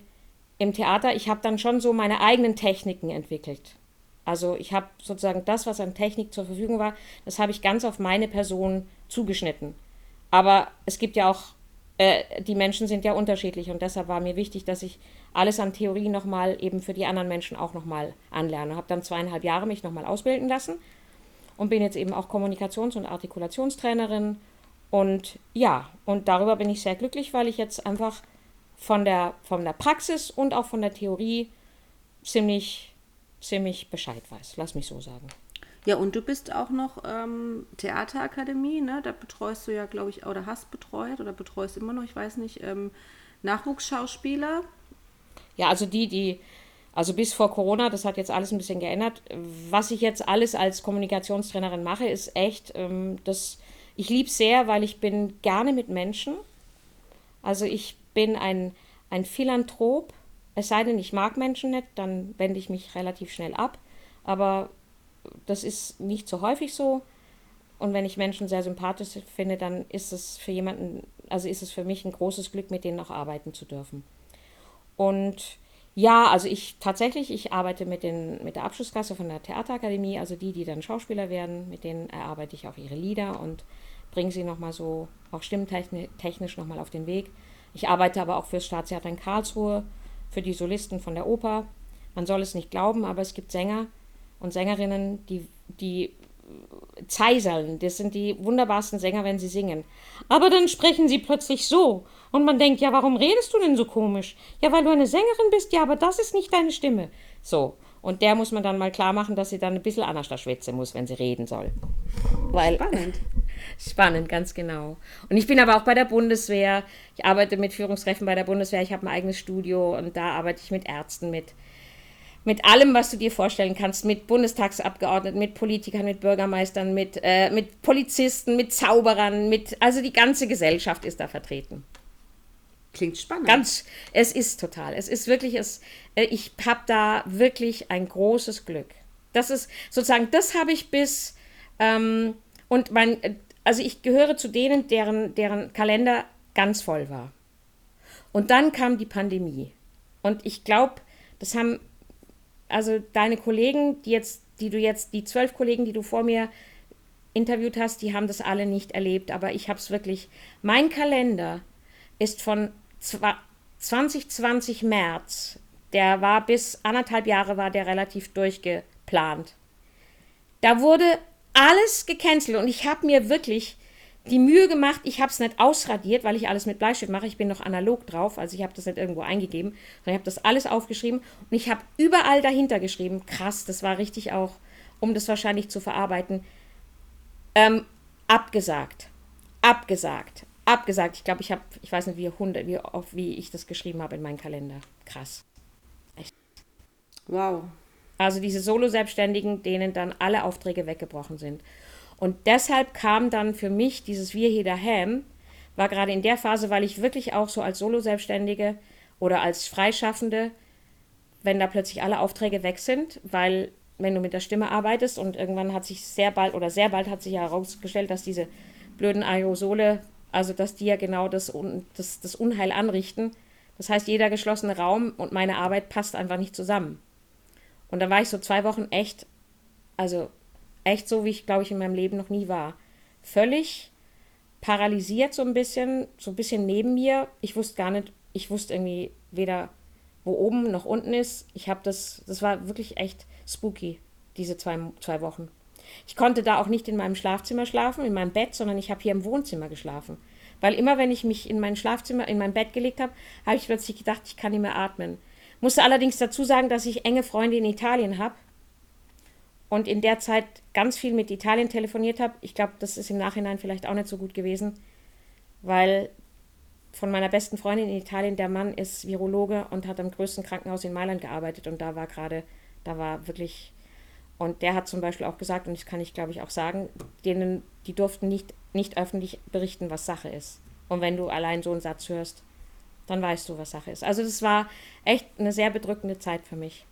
Speaker 2: im Theater, ich habe dann schon so meine eigenen Techniken entwickelt. Also ich habe sozusagen das, was an Technik zur Verfügung war, das habe ich ganz auf meine Person zugeschnitten. Aber es gibt ja auch, äh, die Menschen sind ja unterschiedlich und deshalb war mir wichtig, dass ich alles an Theorie nochmal eben für die anderen Menschen auch nochmal anlerne. Habe dann zweieinhalb Jahre mich nochmal ausbilden lassen und bin jetzt eben auch Kommunikations- und Artikulationstrainerin. Und ja, und darüber bin ich sehr glücklich, weil ich jetzt einfach von der, von der Praxis und auch von der Theorie ziemlich, ziemlich Bescheid weiß. Lass mich so sagen.
Speaker 1: Ja, und du bist auch noch ähm, Theaterakademie, ne? Da betreust du ja, glaube ich, oder hast betreut oder betreust immer noch, ich weiß nicht, ähm, Nachwuchsschauspieler.
Speaker 2: Ja, also die, die, also bis vor Corona, das hat jetzt alles ein bisschen geändert. Was ich jetzt alles als Kommunikationstrainerin mache, ist echt, ähm, das, ich liebe sehr, weil ich bin gerne mit Menschen. Also ich bin ein, ein Philanthrop, es sei denn, ich mag Menschen nicht, dann wende ich mich relativ schnell ab. Aber das ist nicht so häufig so. Und wenn ich Menschen sehr sympathisch finde, dann ist es für jemanden, also ist es für mich ein großes Glück, mit denen auch arbeiten zu dürfen. Und ja, also ich tatsächlich, ich arbeite mit, den, mit der Abschlussklasse von der Theaterakademie, also die, die dann Schauspieler werden, mit denen erarbeite ich auch ihre Lieder und bringe sie nochmal so, auch stimmtechnisch nochmal auf den Weg. Ich arbeite aber auch fürs Staatstheater in Karlsruhe, für die Solisten von der Oper. Man soll es nicht glauben, aber es gibt Sänger und Sängerinnen, die, die zeiseln. Das sind die wunderbarsten Sänger, wenn sie singen. Aber dann sprechen sie plötzlich so. Und man denkt, ja, warum redest du denn so komisch? Ja, weil du eine Sängerin bist, ja, aber das ist nicht deine Stimme. So. Und der muss man dann mal klar machen, dass sie dann ein bisschen anders da schwätzen muss, wenn sie reden soll. Weil, Spannend. Spannend, ganz genau. Und ich bin aber auch bei der Bundeswehr. Ich arbeite mit Führungskräften bei der Bundeswehr. Ich habe ein eigenes Studio und da arbeite ich mit Ärzten, mit, mit allem, was du dir vorstellen kannst. Mit Bundestagsabgeordneten, mit Politikern, mit Bürgermeistern, mit, äh, mit Polizisten, mit Zauberern, mit. Also die ganze Gesellschaft ist da vertreten.
Speaker 1: Klingt spannend.
Speaker 2: Ganz, es ist total. Es ist wirklich, es, äh, ich habe da wirklich ein großes Glück. Das ist sozusagen, das habe ich bis, ähm, und mein, äh, also ich gehöre zu denen, deren, deren Kalender ganz voll war. Und dann kam die Pandemie. Und ich glaube, das haben, also deine Kollegen, die jetzt, die du jetzt, die zwölf Kollegen, die du vor mir interviewt hast, die haben das alle nicht erlebt, aber ich habe es wirklich. Mein Kalender ist von 2020 März, der war bis anderthalb Jahre war der relativ durchgeplant. Da wurde alles gecancelt und ich habe mir wirklich die Mühe gemacht, ich habe es nicht ausradiert, weil ich alles mit Bleistift mache. Ich bin noch analog drauf, also ich habe das nicht irgendwo eingegeben, sondern ich habe das alles aufgeschrieben und ich habe überall dahinter geschrieben. Krass, das war richtig auch, um das wahrscheinlich zu verarbeiten. Ähm, abgesagt, abgesagt, abgesagt. Ich glaube, ich habe, ich weiß nicht, wie, 100, wie oft, wie ich das geschrieben habe in meinen Kalender. Krass. Echt.
Speaker 1: Wow.
Speaker 2: Also diese Solo-Selbstständigen, denen dann alle Aufträge weggebrochen sind. Und deshalb kam dann für mich dieses Wir hier daheim, war gerade in der Phase, weil ich wirklich auch so als Solo-Selbstständige oder als Freischaffende, wenn da plötzlich alle Aufträge weg sind, weil wenn du mit der Stimme arbeitest und irgendwann hat sich sehr bald oder sehr bald hat sich herausgestellt, dass diese blöden Aerosole, also dass die ja genau das, das, das Unheil anrichten. Das heißt, jeder geschlossene Raum und meine Arbeit passt einfach nicht zusammen. Und da war ich so zwei Wochen echt, also echt so, wie ich glaube ich in meinem Leben noch nie war. Völlig paralysiert so ein bisschen, so ein bisschen neben mir. Ich wusste gar nicht, ich wusste irgendwie weder, wo oben noch unten ist. Ich habe das, das war wirklich echt spooky, diese zwei, zwei Wochen. Ich konnte da auch nicht in meinem Schlafzimmer schlafen, in meinem Bett, sondern ich habe hier im Wohnzimmer geschlafen. Weil immer, wenn ich mich in mein Schlafzimmer, in mein Bett gelegt habe, habe ich plötzlich gedacht, ich kann nicht mehr atmen. Musste allerdings dazu sagen, dass ich enge Freunde in Italien habe und in der Zeit ganz viel mit Italien telefoniert habe. Ich glaube, das ist im Nachhinein vielleicht auch nicht so gut gewesen, weil von meiner besten Freundin in Italien, der Mann ist Virologe und hat am größten Krankenhaus in Mailand gearbeitet und da war gerade, da war wirklich, und der hat zum Beispiel auch gesagt, und das kann ich glaube ich auch sagen, denen, die durften nicht, nicht öffentlich berichten, was Sache ist. Und wenn du allein so einen Satz hörst, dann weißt du, was Sache ist. Also das war echt eine sehr bedrückende Zeit für mich.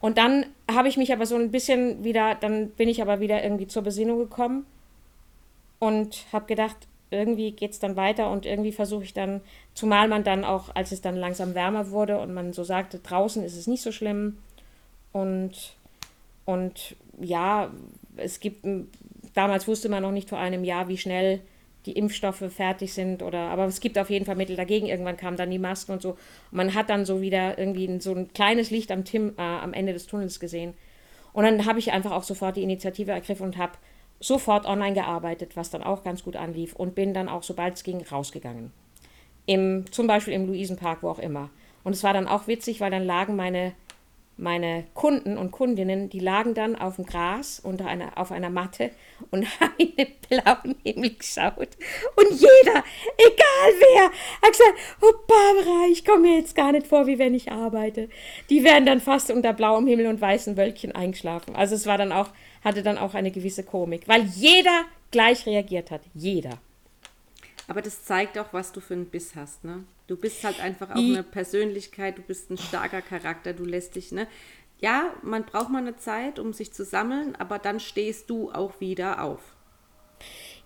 Speaker 2: Und dann habe ich mich aber so ein bisschen wieder, dann bin ich aber wieder irgendwie zur Besinnung gekommen und habe gedacht, irgendwie geht es dann weiter und irgendwie versuche ich dann, zumal man dann auch, als es dann langsam wärmer wurde und man so sagte, draußen ist es nicht so schlimm und, und ja, es gibt, damals wusste man noch nicht vor einem Jahr, wie schnell die Impfstoffe fertig sind oder aber es gibt auf jeden Fall Mittel dagegen. Irgendwann kamen dann die Masken und so. Und man hat dann so wieder irgendwie so ein kleines Licht am, Tim, äh, am Ende des Tunnels gesehen. Und dann habe ich einfach auch sofort die Initiative ergriffen und habe sofort online gearbeitet, was dann auch ganz gut anlief und bin dann auch, sobald es ging, rausgegangen. Im, zum Beispiel im Luisenpark, wo auch immer. Und es war dann auch witzig, weil dann lagen meine meine Kunden und Kundinnen, die lagen dann auf dem Gras unter einer, auf einer Matte und haben in den blauen Himmel geschaut. Und jeder, egal wer, hat gesagt, oh Barbara, ich komme mir jetzt gar nicht vor, wie wenn ich arbeite. Die wären dann fast unter blauem Himmel und weißen Wölkchen eingeschlafen. Also es war dann auch, hatte dann auch eine gewisse Komik, weil jeder gleich reagiert hat. Jeder.
Speaker 1: Aber das zeigt auch, was du für einen Biss hast, ne? Du bist halt einfach auch eine Persönlichkeit, du bist ein starker Charakter, du lässt dich, ne? Ja, man braucht mal eine Zeit, um sich zu sammeln, aber dann stehst du auch wieder auf.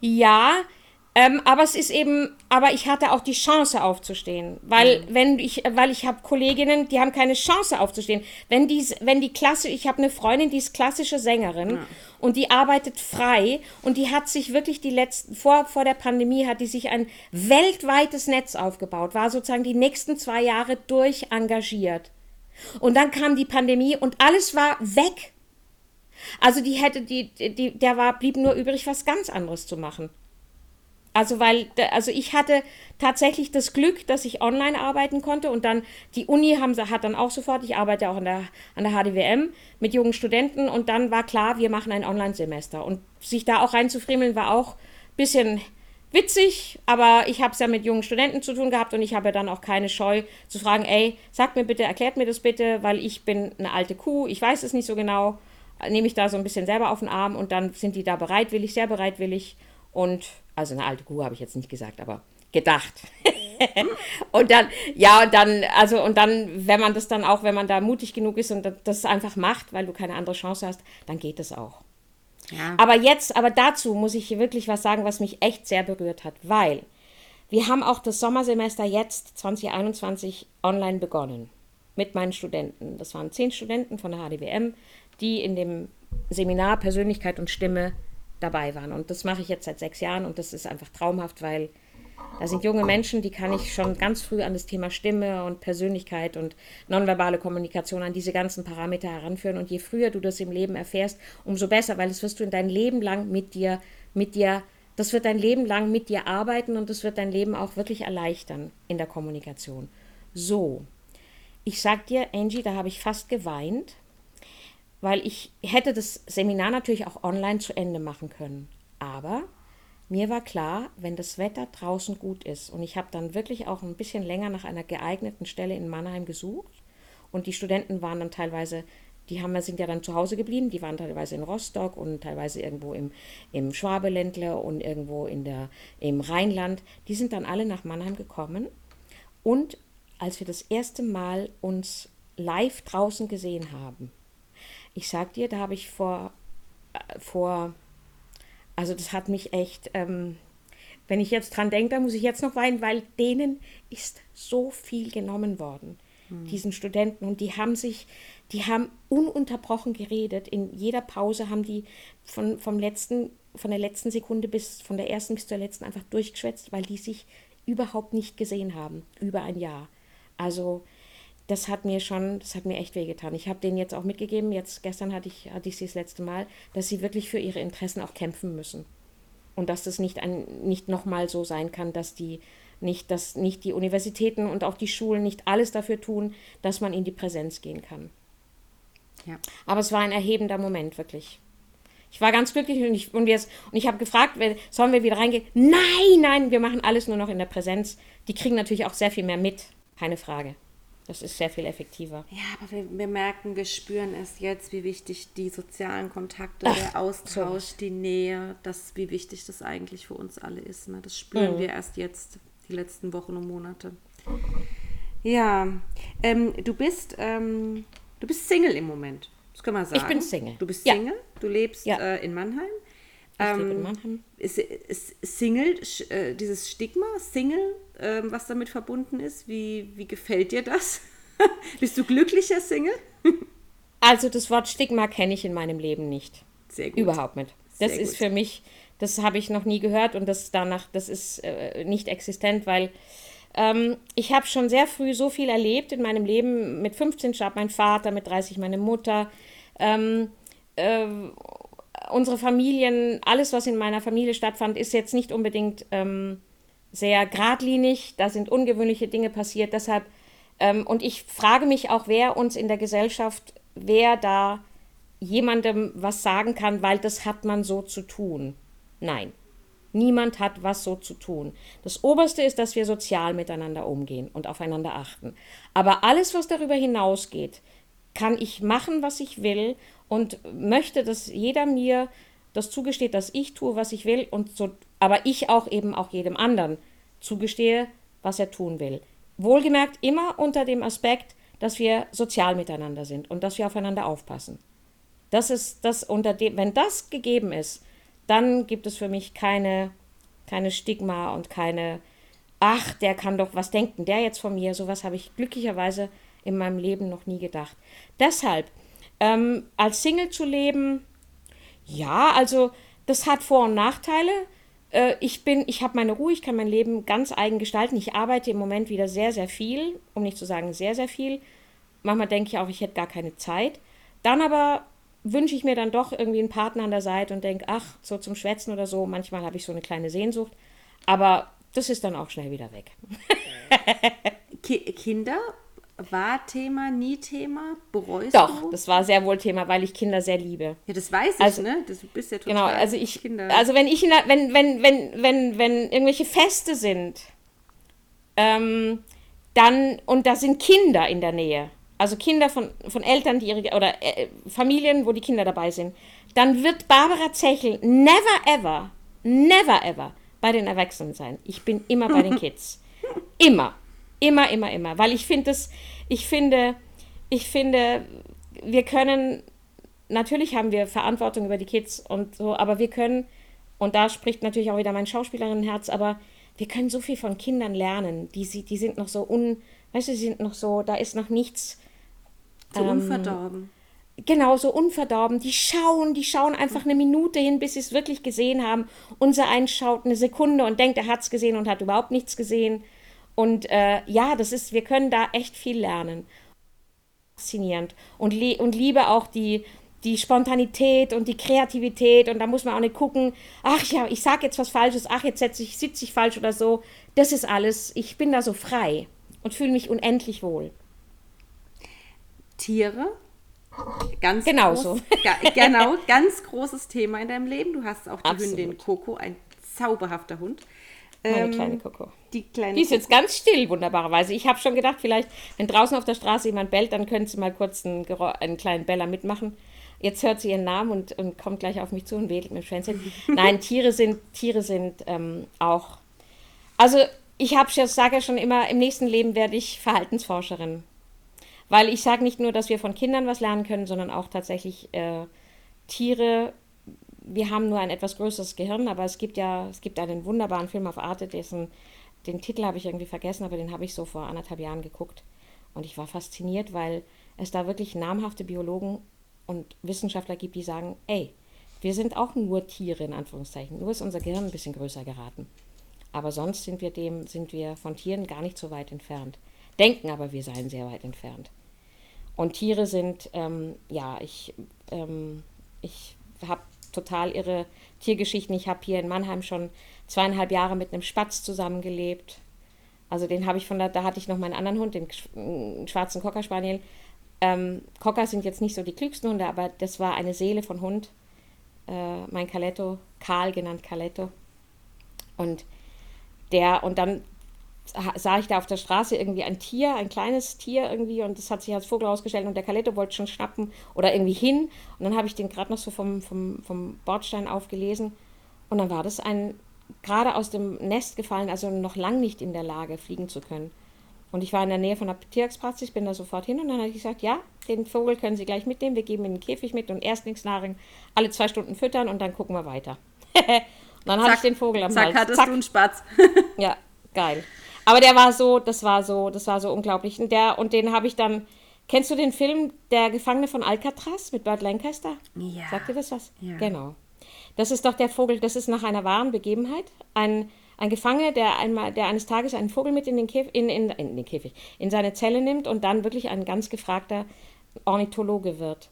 Speaker 2: Ja, ähm, aber es ist eben, aber ich hatte auch die Chance aufzustehen, weil mhm. wenn ich, weil ich habe Kolleginnen, die haben keine Chance aufzustehen. Wenn die, wenn die Klasse, ich habe eine Freundin, die ist klassische Sängerin ja. und die arbeitet frei und die hat sich wirklich die letzten vor vor der Pandemie hat die sich ein weltweites Netz aufgebaut, war sozusagen die nächsten zwei Jahre durch engagiert und dann kam die Pandemie und alles war weg. Also die hätte die, die der war blieb nur übrig, was ganz anderes zu machen. Also weil, also ich hatte tatsächlich das Glück, dass ich online arbeiten konnte und dann die Uni haben, hat dann auch sofort, ich arbeite auch an der, an der HDWM mit jungen Studenten und dann war klar, wir machen ein Online-Semester. Und sich da auch reinzufriemeln war auch ein bisschen witzig, aber ich habe es ja mit jungen Studenten zu tun gehabt und ich habe dann auch keine Scheu zu fragen, ey, sagt mir bitte, erklärt mir das bitte, weil ich bin eine alte Kuh, ich weiß es nicht so genau, nehme ich da so ein bisschen selber auf den Arm und dann sind die da bereitwillig, sehr bereitwillig und also eine alte Kuh habe ich jetzt nicht gesagt, aber gedacht. und dann, ja, und dann, also, und dann, wenn man das dann auch, wenn man da mutig genug ist und das einfach macht, weil du keine andere Chance hast, dann geht es auch. Ja. Aber jetzt, aber dazu muss ich wirklich was sagen, was mich echt sehr berührt hat, weil wir haben auch das Sommersemester jetzt 2021 online begonnen mit meinen Studenten. Das waren zehn Studenten von der HDWM, die in dem Seminar Persönlichkeit und Stimme dabei waren. Und das mache ich jetzt seit sechs Jahren und das ist einfach traumhaft, weil da sind junge Menschen, die kann ich schon ganz früh an das Thema Stimme und Persönlichkeit und nonverbale Kommunikation, an diese ganzen Parameter heranführen. Und je früher du das im Leben erfährst, umso besser, weil das wirst du in dein Leben lang mit dir, mit dir, das wird dein Leben lang mit dir arbeiten und das wird dein Leben auch wirklich erleichtern in der Kommunikation. So, ich sag dir, Angie, da habe ich fast geweint, weil ich hätte das Seminar natürlich auch online zu Ende machen können. Aber mir war klar, wenn das Wetter draußen gut ist und ich habe dann wirklich auch ein bisschen länger nach einer geeigneten Stelle in Mannheim gesucht und die Studenten waren dann teilweise, die haben, sind ja dann zu Hause geblieben, die waren teilweise in Rostock und teilweise irgendwo im, im Schwabeländle und irgendwo in der, im Rheinland, die sind dann alle nach Mannheim gekommen und als wir das erste Mal uns live draußen gesehen haben, ich sag dir, da habe ich vor, äh, vor also das hat mich echt, ähm, wenn ich jetzt dran denke, da muss ich jetzt noch weinen, weil denen ist so viel genommen worden, mhm. diesen Studenten. Und die haben sich, die haben ununterbrochen geredet. In jeder Pause haben die von, vom letzten, von der letzten Sekunde bis, von der ersten bis zur letzten einfach durchgeschwätzt, weil die sich überhaupt nicht gesehen haben, über ein Jahr. Also das hat mir schon, das hat mir echt wehgetan. Ich habe denen jetzt auch mitgegeben, jetzt gestern hatte ich, hatte ich sie das letzte Mal, dass sie wirklich für ihre Interessen auch kämpfen müssen. Und dass das nicht, ein, nicht nochmal so sein kann, dass die nicht, dass nicht die Universitäten und auch die Schulen nicht alles dafür tun, dass man in die Präsenz gehen kann. Ja. Aber es war ein erhebender Moment, wirklich. Ich war ganz glücklich und ich, und und ich habe gefragt, sollen wir wieder reingehen? Nein, nein, wir machen alles nur noch in der Präsenz. Die kriegen natürlich auch sehr viel mehr mit, keine Frage. Das ist sehr viel effektiver.
Speaker 1: Ja, aber wir, wir merken, wir spüren es jetzt, wie wichtig die sozialen Kontakte, Ach, der Austausch, so. die Nähe, das, wie wichtig das eigentlich für uns alle ist. Ne? Das spüren mhm. wir erst jetzt, die letzten Wochen und Monate. Ja, ähm, du bist ähm, du bist Single im Moment. Das können wir sagen.
Speaker 2: Ich bin Single.
Speaker 1: Du bist Single. Ja. Du lebst ja. äh, in Mannheim.
Speaker 2: Ich ähm, lebe in Mannheim.
Speaker 1: Ist, ist Single, äh, dieses Stigma, Single, ähm, was damit verbunden ist. Wie, wie gefällt dir das? Bist du glücklicher Single?
Speaker 2: also das Wort Stigma kenne ich in meinem Leben nicht.
Speaker 1: Sehr gut.
Speaker 2: Überhaupt nicht. Das Sehr ist gut. für mich, das habe ich noch nie gehört und das danach, das ist äh, nicht existent, weil ähm, ich habe schon sehr früh so viel erlebt in meinem Leben. Mit 15 starb mein Vater, mit 30 meine Mutter. Ähm, äh, unsere Familien, alles, was in meiner Familie stattfand, ist jetzt nicht unbedingt ähm, sehr geradlinig, da sind ungewöhnliche Dinge passiert. Deshalb, ähm, und ich frage mich auch, wer uns in der Gesellschaft, wer da jemandem was sagen kann, weil das hat man so zu tun. Nein, niemand hat was so zu tun. Das Oberste ist, dass wir sozial miteinander umgehen und aufeinander achten. Aber alles, was darüber hinausgeht, kann ich machen, was ich will und möchte, dass jeder mir das zugesteht, dass ich tue, was ich will und so aber ich auch eben auch jedem anderen zugestehe, was er tun will. Wohlgemerkt immer unter dem Aspekt, dass wir sozial miteinander sind und dass wir aufeinander aufpassen. Das ist das unter dem, wenn das gegeben ist, dann gibt es für mich keine, keine Stigma und keine, ach, der kann doch, was denken der jetzt von mir? Sowas habe ich glücklicherweise in meinem Leben noch nie gedacht. Deshalb, ähm, als Single zu leben, ja, also das hat Vor- und Nachteile. Äh, ich bin, ich habe meine Ruhe, ich kann mein Leben ganz eigen gestalten. Ich arbeite im Moment wieder sehr, sehr viel, um nicht zu sagen sehr, sehr viel. Manchmal denke ich auch, ich hätte gar keine Zeit. Dann aber wünsche ich mir dann doch irgendwie einen Partner an der Seite und denke, ach, so zum Schwätzen oder so. Manchmal habe ich so eine kleine Sehnsucht. Aber das ist dann auch schnell wieder weg.
Speaker 1: Kinder war Thema, nie Thema? Bereust
Speaker 2: Doch, du? das war sehr wohl Thema, weil ich Kinder sehr liebe.
Speaker 1: Ja, das weiß ich, also, ne? Das bist ja total
Speaker 2: Genau, also ich, Kinder. also wenn ich, wenn, wenn, wenn, wenn, wenn irgendwelche Feste sind, ähm, dann, und da sind Kinder in der Nähe, also Kinder von, von Eltern, die ihre, oder äh, Familien, wo die Kinder dabei sind, dann wird Barbara Zechel never ever, never ever bei den Erwachsenen sein. Ich bin immer bei den Kids. Immer. Immer, immer, immer. Weil ich finde es, ich finde, ich finde, wir können, natürlich haben wir Verantwortung über die Kids und so, aber wir können, und da spricht natürlich auch wieder mein Schauspielerinnenherz, aber wir können so viel von Kindern lernen. Die, die sind noch so un, weißt du, sie sind noch so, da ist noch nichts.
Speaker 1: So ähm, unverdorben.
Speaker 2: Genau, so unverdorben. Die schauen, die schauen einfach eine Minute hin, bis sie es wirklich gesehen haben. Unser eins schaut eine Sekunde und denkt, er hat es gesehen und hat überhaupt nichts gesehen. Und äh, ja, das ist, wir können da echt viel lernen. Faszinierend. Und, und liebe auch die, die Spontanität und die Kreativität und da muss man auch nicht gucken, ach ja, ich sage jetzt was Falsches, ach, jetzt sitze ich, sitz ich falsch oder so. Das ist alles, ich bin da so frei und fühle mich unendlich wohl.
Speaker 1: Tiere?
Speaker 2: Ganz Genauso.
Speaker 1: Groß, ga, genau, ganz großes Thema in deinem Leben. Du hast auch die Absolut. Hündin Coco, ein zauberhafter Hund.
Speaker 2: Meine ähm, kleine Coco.
Speaker 1: Die, kleine
Speaker 2: die ist Coco. jetzt ganz still, wunderbarerweise. Ich habe schon gedacht, vielleicht, wenn draußen auf der Straße jemand bellt, dann können sie mal kurz einen, einen kleinen Beller mitmachen. Jetzt hört sie ihren Namen und, und kommt gleich auf mich zu und wedelt mit dem Schwänzchen. Nein, Tiere sind, Tiere sind ähm, auch. Also, ich sage ja schon immer, im nächsten Leben werde ich Verhaltensforscherin. Weil ich sage nicht nur, dass wir von Kindern was lernen können, sondern auch tatsächlich äh, Tiere. Wir haben nur ein etwas größeres Gehirn, aber es gibt ja, es gibt einen wunderbaren Film auf Arte, dessen, den Titel habe ich irgendwie vergessen, aber den habe ich so vor anderthalb Jahren geguckt. Und ich war fasziniert, weil es da wirklich namhafte Biologen und Wissenschaftler gibt, die sagen, ey, wir sind auch nur Tiere in Anführungszeichen, nur ist unser Gehirn ein bisschen größer geraten. Aber sonst sind wir dem, sind wir von Tieren gar nicht so weit entfernt. Denken aber, wir seien sehr weit entfernt. Und Tiere sind, ähm, ja, ich, ähm, ich habe total irre Tiergeschichten. Ich habe hier in Mannheim schon zweieinhalb Jahre mit einem Spatz zusammengelebt. Also den habe ich von da, da hatte ich noch meinen anderen Hund, den schwarzen Cocker Spaniel. Ähm, Cocker sind jetzt nicht so die klügsten Hunde, aber das war eine Seele von Hund. Äh, mein Caletto, Karl genannt Caletto. Und der, und dann sah ich da auf der Straße irgendwie ein Tier, ein kleines Tier irgendwie und das hat sich als Vogel ausgestellt und der Caletto wollte schon schnappen oder irgendwie hin und dann habe ich den gerade noch so vom, vom, vom Bordstein aufgelesen und dann war das ein gerade aus dem Nest gefallen, also noch lang nicht in der Lage, fliegen zu können. Und ich war in der Nähe von der Tierspraxis, bin da sofort hin und dann habe ich gesagt, ja, den Vogel können Sie gleich mitnehmen, wir geben Ihnen einen Käfig mit und Erstlingsnahrung alle zwei Stunden füttern und dann gucken wir weiter. und dann zack, hatte ich den Vogel am
Speaker 1: zack, Hals. Hattest zack, du einen Spatz.
Speaker 2: ja, geil. Aber der war so, das war so, das war so unglaublich. Und, der, und den habe ich dann, kennst du den Film Der Gefangene von Alcatraz mit Burt Lancaster?
Speaker 1: Ja.
Speaker 2: Sagt dir das was?
Speaker 1: Ja.
Speaker 2: Genau. Das ist doch der Vogel, das ist nach einer wahren Begebenheit. Ein ein Gefangener, der einmal, der eines Tages einen Vogel mit in den, Käf in, in, in den Käfig, in seine Zelle nimmt und dann wirklich ein ganz gefragter Ornithologe wird.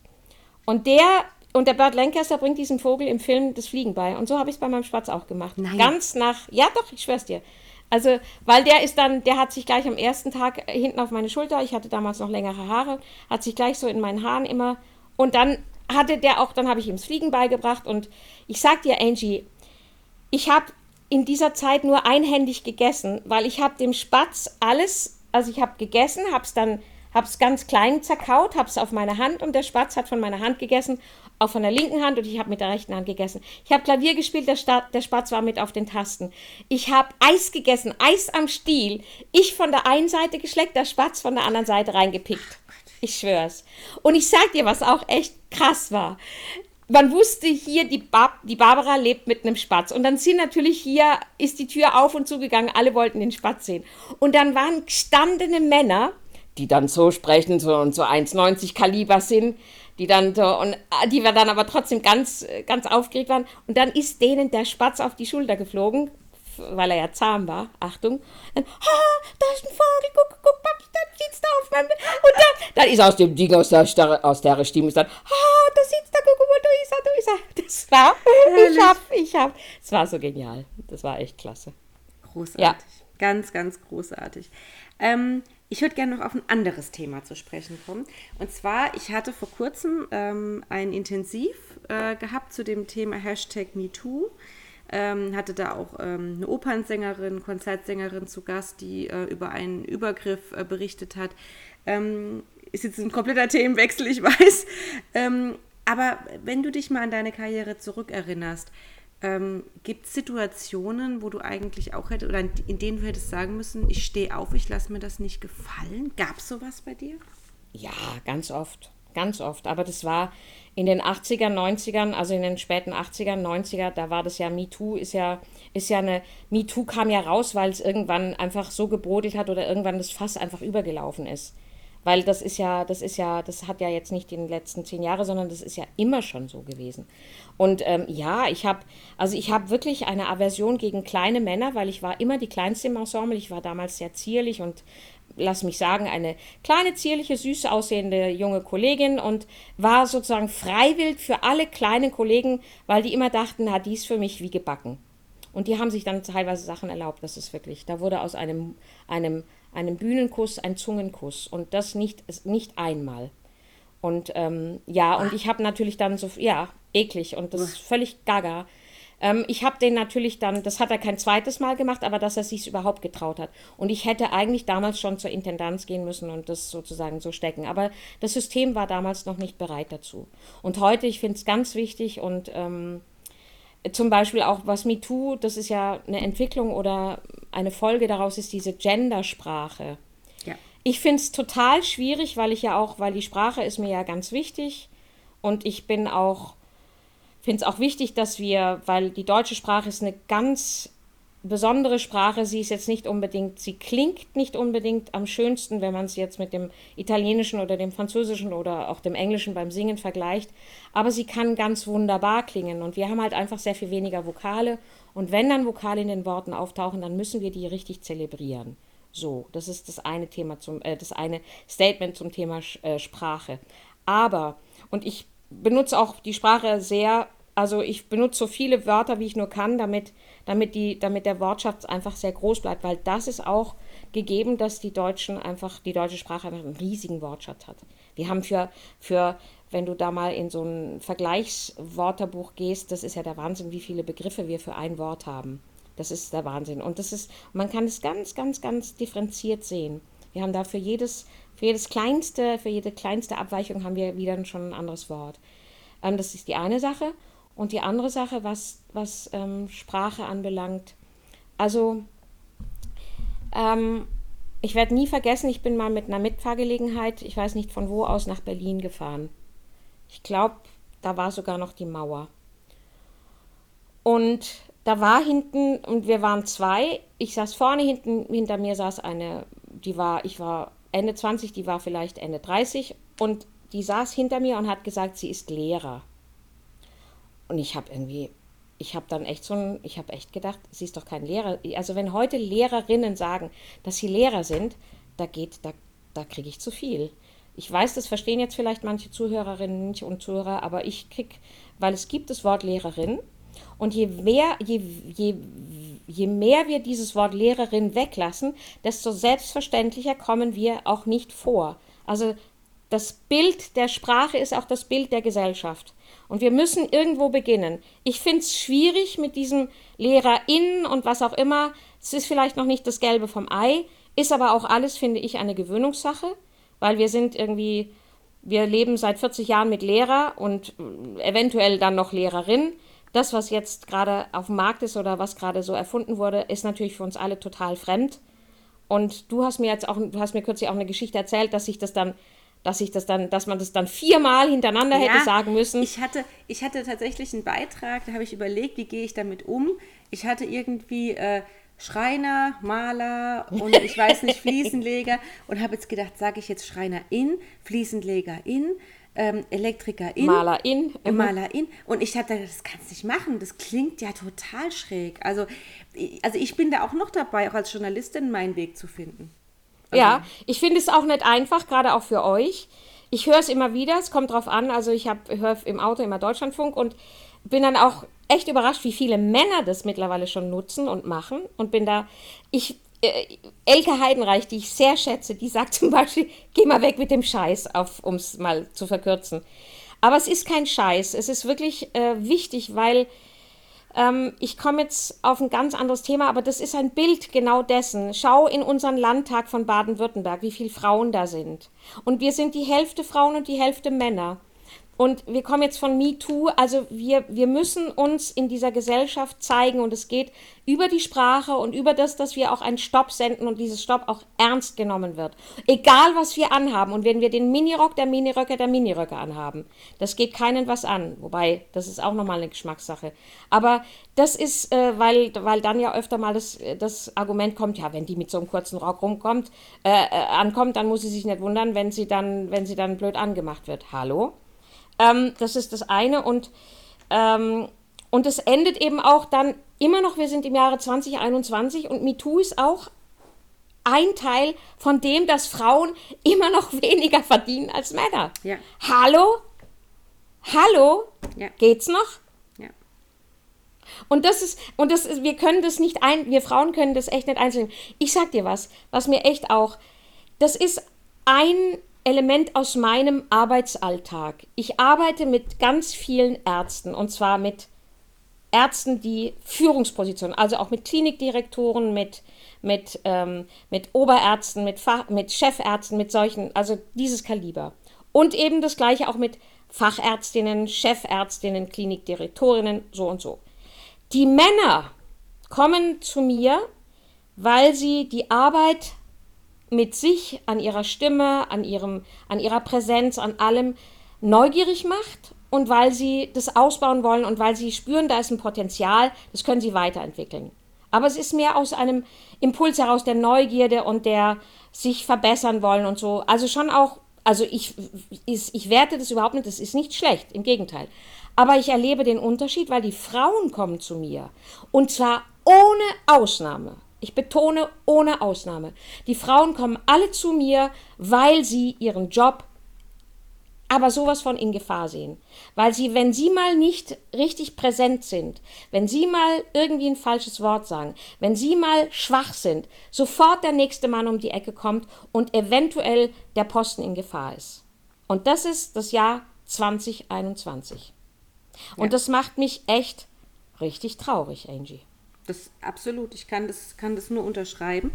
Speaker 2: Und der und der Burt Lancaster bringt diesem Vogel im Film das Fliegen bei. Und so habe ich es bei meinem Spatz auch gemacht.
Speaker 1: Nein.
Speaker 2: Ganz nach, ja doch, ich schwör's dir. Also, weil der ist dann, der hat sich gleich am ersten Tag hinten auf meine Schulter, ich hatte damals noch längere Haare, hat sich gleich so in meinen Haaren immer, und dann hatte der auch, dann habe ich ihm das Fliegen beigebracht und ich sag dir, Angie, ich habe in dieser Zeit nur einhändig gegessen, weil ich habe dem Spatz alles, also ich habe gegessen, habe es dann habe es ganz klein zerkaut, habe es auf meine Hand und der Spatz hat von meiner Hand gegessen, auch von der linken Hand und ich habe mit der rechten Hand gegessen. Ich habe Klavier gespielt, der, Sta der Spatz war mit auf den Tasten. Ich habe Eis gegessen, Eis am Stiel. Ich von der einen Seite geschleckt, der Spatz von der anderen Seite reingepickt. Ich schwör's. Und ich sag dir, was auch echt krass war man wusste hier, die, Bar die Barbara lebt mit einem Spatz. Und dann sind natürlich hier, ist die Tür auf und zugegangen, alle wollten den Spatz sehen. Und dann waren gestandene Männer, die dann so sprechen so und so 1,90 Kaliber sind, die dann so, und ah, die wir dann aber trotzdem ganz, ganz aufgeregt waren. Und dann ist denen der Spatz auf die Schulter geflogen, weil er ja zahm war, Achtung, dann, ah, da ist ein Vogel, guck, guck, Papi, da sitzt da auf meinem, und dann, dann ist aus dem Ding, aus der, Starre, aus der Stimme, ist dann, ah, da sitzt da, guck mal, da ist er, da ist er. Das war, Herrlich. ich hab, ich hab, es war so genial, das war echt klasse.
Speaker 1: Großartig, ja. ganz, ganz großartig. Ähm, ich würde gerne noch auf ein anderes Thema zu sprechen kommen. Und zwar, ich hatte vor kurzem ähm, ein Intensiv äh, gehabt zu dem Thema Hashtag MeToo ähm, hatte da auch ähm, eine Opernsängerin, Konzertsängerin zu Gast, die äh, über einen Übergriff äh, berichtet hat. Ähm, ist jetzt ein kompletter Themenwechsel, ich weiß. Ähm, aber wenn du dich mal an deine Karriere zurückerinnerst, Ähm, Gibt es Situationen, wo du eigentlich auch hättest, oder in denen du hättest sagen müssen, ich stehe auf, ich lasse mir das nicht gefallen? Gab es sowas bei dir?
Speaker 2: Ja, ganz oft. Ganz oft. Aber das war in den 80er, 90ern, also in den späten 80er, 90er, da war das ja MeToo, ist ja, ist ja eine, MeToo kam ja raus, weil es irgendwann einfach so gebrodelt hat oder irgendwann das Fass einfach übergelaufen ist. Weil das ist ja, das ist ja, das hat ja jetzt nicht in den letzten zehn Jahren, sondern das ist ja immer schon so gewesen. Und ähm, ja, ich habe, also ich habe wirklich eine Aversion gegen kleine Männer, weil ich war immer die kleinste im Ensemble. Ich war damals sehr zierlich und lass mich sagen, eine kleine, zierliche, süß aussehende junge Kollegin und war sozusagen freiwillig für alle kleinen Kollegen, weil die immer dachten, na, die ist für mich wie gebacken. Und die haben sich dann teilweise Sachen erlaubt, das ist wirklich. Da wurde aus einem, einem einem Bühnenkuss ein Zungenkuss und das nicht, nicht einmal. Und ähm, ja, und ich habe natürlich dann so, ja, eklig und das ist völlig gaga. Ähm, ich habe den natürlich dann, das hat er kein zweites Mal gemacht, aber dass er sich überhaupt getraut hat. Und ich hätte eigentlich damals schon zur Intendanz gehen müssen und das sozusagen so stecken. Aber das System war damals noch nicht bereit dazu. Und heute, ich finde es ganz wichtig und ähm, zum Beispiel auch was MeToo, das ist ja eine Entwicklung oder eine Folge daraus ist diese Gendersprache. Ja. Ich finde es total schwierig, weil ich ja auch, weil die Sprache ist mir ja ganz wichtig und ich bin auch, finde es auch wichtig, dass wir, weil die deutsche Sprache ist eine ganz besondere Sprache. Sie ist jetzt nicht unbedingt, sie klingt nicht unbedingt am schönsten, wenn man es jetzt mit dem Italienischen oder dem Französischen oder auch dem Englischen beim Singen vergleicht. Aber sie kann ganz wunderbar klingen und wir haben halt einfach sehr viel weniger Vokale. Und wenn dann Vokale in den Worten auftauchen, dann müssen wir die richtig zelebrieren. So, das ist das eine Thema zum, äh, das eine Statement zum Thema äh, Sprache. Aber, und ich benutze auch die Sprache sehr also ich benutze so viele Wörter, wie ich nur kann, damit, damit, die, damit der Wortschatz einfach sehr groß bleibt, weil das ist auch gegeben, dass die Deutschen einfach, die deutsche Sprache einfach einen riesigen Wortschatz hat. Wir haben für, für wenn du da mal in so ein Vergleichswörterbuch gehst, das ist ja der Wahnsinn, wie viele Begriffe wir für ein Wort haben. Das ist der Wahnsinn. Und das ist, man kann es ganz, ganz, ganz differenziert sehen. Wir haben da für jedes, für jedes kleinste, für jede kleinste Abweichung haben wir wieder schon ein anderes Wort. Ähm, das ist die eine Sache. Und die andere Sache, was, was ähm, Sprache anbelangt, also ähm, ich werde nie vergessen, ich bin mal mit einer Mitfahrgelegenheit, ich weiß nicht von wo aus, nach Berlin gefahren. Ich glaube, da war sogar noch die Mauer. Und da war hinten, und wir waren zwei, ich saß vorne, hinten, hinter mir saß eine, die war, ich war Ende 20, die war vielleicht Ende 30 und die saß hinter mir und hat gesagt, sie ist Lehrer. Und ich habe irgendwie, ich habe dann echt so ein, ich habe echt gedacht, sie ist doch kein Lehrer. Also wenn heute Lehrerinnen sagen, dass sie Lehrer sind, da geht, da, da kriege ich zu viel. Ich weiß, das verstehen jetzt vielleicht manche Zuhörerinnen und Zuhörer, aber ich kriege, weil es gibt das Wort Lehrerin und je mehr, je, je, je mehr wir dieses Wort Lehrerin weglassen, desto selbstverständlicher kommen wir auch nicht vor. Also das Bild der Sprache ist auch das Bild der Gesellschaft. Und wir müssen irgendwo beginnen. Ich finde es schwierig mit diesem LehrerInnen und was auch immer. Es ist vielleicht noch nicht das Gelbe vom Ei, ist aber auch alles, finde ich, eine Gewöhnungssache, weil wir sind irgendwie, wir leben seit 40 Jahren mit Lehrer und eventuell dann noch Lehrerin. Das, was jetzt gerade auf dem Markt ist oder was gerade so erfunden wurde, ist natürlich für uns alle total fremd. Und du hast mir jetzt auch, du hast mir kürzlich auch eine Geschichte erzählt, dass sich das dann dass ich das dann, dass man das dann viermal hintereinander ja, hätte sagen müssen.
Speaker 1: Ich hatte, ich hatte tatsächlich einen Beitrag, da habe ich überlegt, wie gehe ich damit um. Ich hatte irgendwie äh, Schreiner, Maler und ich weiß nicht, Fliesenleger und habe jetzt gedacht, sage ich jetzt Schreiner in, Fliesenleger in, ähm, Elektriker in,
Speaker 2: Maler in,
Speaker 1: äh, Maler in und ich hatte das kannst du nicht machen, das klingt ja total schräg. Also, also ich bin da auch noch dabei, auch als Journalistin meinen Weg zu finden.
Speaker 2: Also ja, ich finde es auch nicht einfach, gerade auch für euch. Ich höre es immer wieder, es kommt drauf an. Also ich höre im Auto immer Deutschlandfunk und bin dann auch echt überrascht, wie viele Männer das mittlerweile schon nutzen und machen. Und bin da, ich, äh, Elke Heidenreich, die ich sehr schätze, die sagt zum Beispiel, geh mal weg mit dem Scheiß, um es mal zu verkürzen. Aber es ist kein Scheiß, es ist wirklich äh, wichtig, weil ähm, ich komme jetzt auf ein ganz anderes Thema, aber das ist ein Bild genau dessen. Schau in unseren Landtag von Baden-Württemberg, wie viele Frauen da sind. Und wir sind die Hälfte Frauen und die Hälfte Männer. Und wir kommen jetzt von MeToo. Also wir, wir müssen uns in dieser Gesellschaft zeigen und es geht über die Sprache und über das, dass wir auch einen Stopp senden und dieses Stopp auch ernst genommen wird. Egal, was wir anhaben und wenn wir den Minirock der Miniröcke der Miniröcke anhaben, das geht keinen was an. Wobei, das ist auch nochmal eine Geschmackssache. Aber das ist, äh, weil, weil dann ja öfter mal das, das Argument kommt, ja, wenn die mit so einem kurzen Rock rumkommt, äh, äh, ankommt, dann muss sie sich nicht wundern, wenn sie dann, wenn sie dann blöd angemacht wird. Hallo? Ähm, das ist das eine und ähm, und es endet eben auch dann immer noch, wir sind im Jahre 2021 und MeToo ist auch ein Teil von dem, dass Frauen immer noch weniger verdienen als Männer. Ja. Hallo? Hallo? Ja. Geht's noch? Ja. Und das ist, und das ist, wir können das nicht ein, wir Frauen können das echt nicht einzeln. Ich sag dir was, was mir echt auch, das ist ein Element aus meinem Arbeitsalltag. Ich arbeite mit ganz vielen Ärzten und zwar mit Ärzten, die Führungspositionen, also auch mit Klinikdirektoren, mit, mit, ähm, mit Oberärzten, mit, Fach, mit Chefärzten, mit solchen, also dieses Kaliber. Und eben das gleiche auch mit Fachärztinnen, Chefärztinnen, Klinikdirektorinnen, so und so. Die Männer kommen zu mir, weil sie die Arbeit mit sich, an ihrer Stimme, an, ihrem, an ihrer Präsenz, an allem neugierig macht und weil sie das ausbauen wollen und weil sie spüren, da ist ein Potenzial, das können sie weiterentwickeln. Aber es ist mehr aus einem Impuls heraus der Neugierde und der sich verbessern wollen und so. Also schon auch, also ich, ich, ich werte das überhaupt nicht, das ist nicht schlecht, im Gegenteil. Aber ich erlebe den Unterschied, weil die Frauen kommen zu mir und zwar ohne Ausnahme. Ich betone ohne Ausnahme. Die Frauen kommen alle zu mir, weil sie ihren Job aber sowas von in Gefahr sehen. Weil sie, wenn sie mal nicht richtig präsent sind, wenn sie mal irgendwie ein falsches Wort sagen, wenn sie mal schwach sind, sofort der nächste Mann um die Ecke kommt und eventuell der Posten in Gefahr ist. Und das ist das Jahr 2021. Und ja. das macht mich echt richtig traurig, Angie.
Speaker 1: Das absolut. Ich kann das, kann das nur unterschreiben.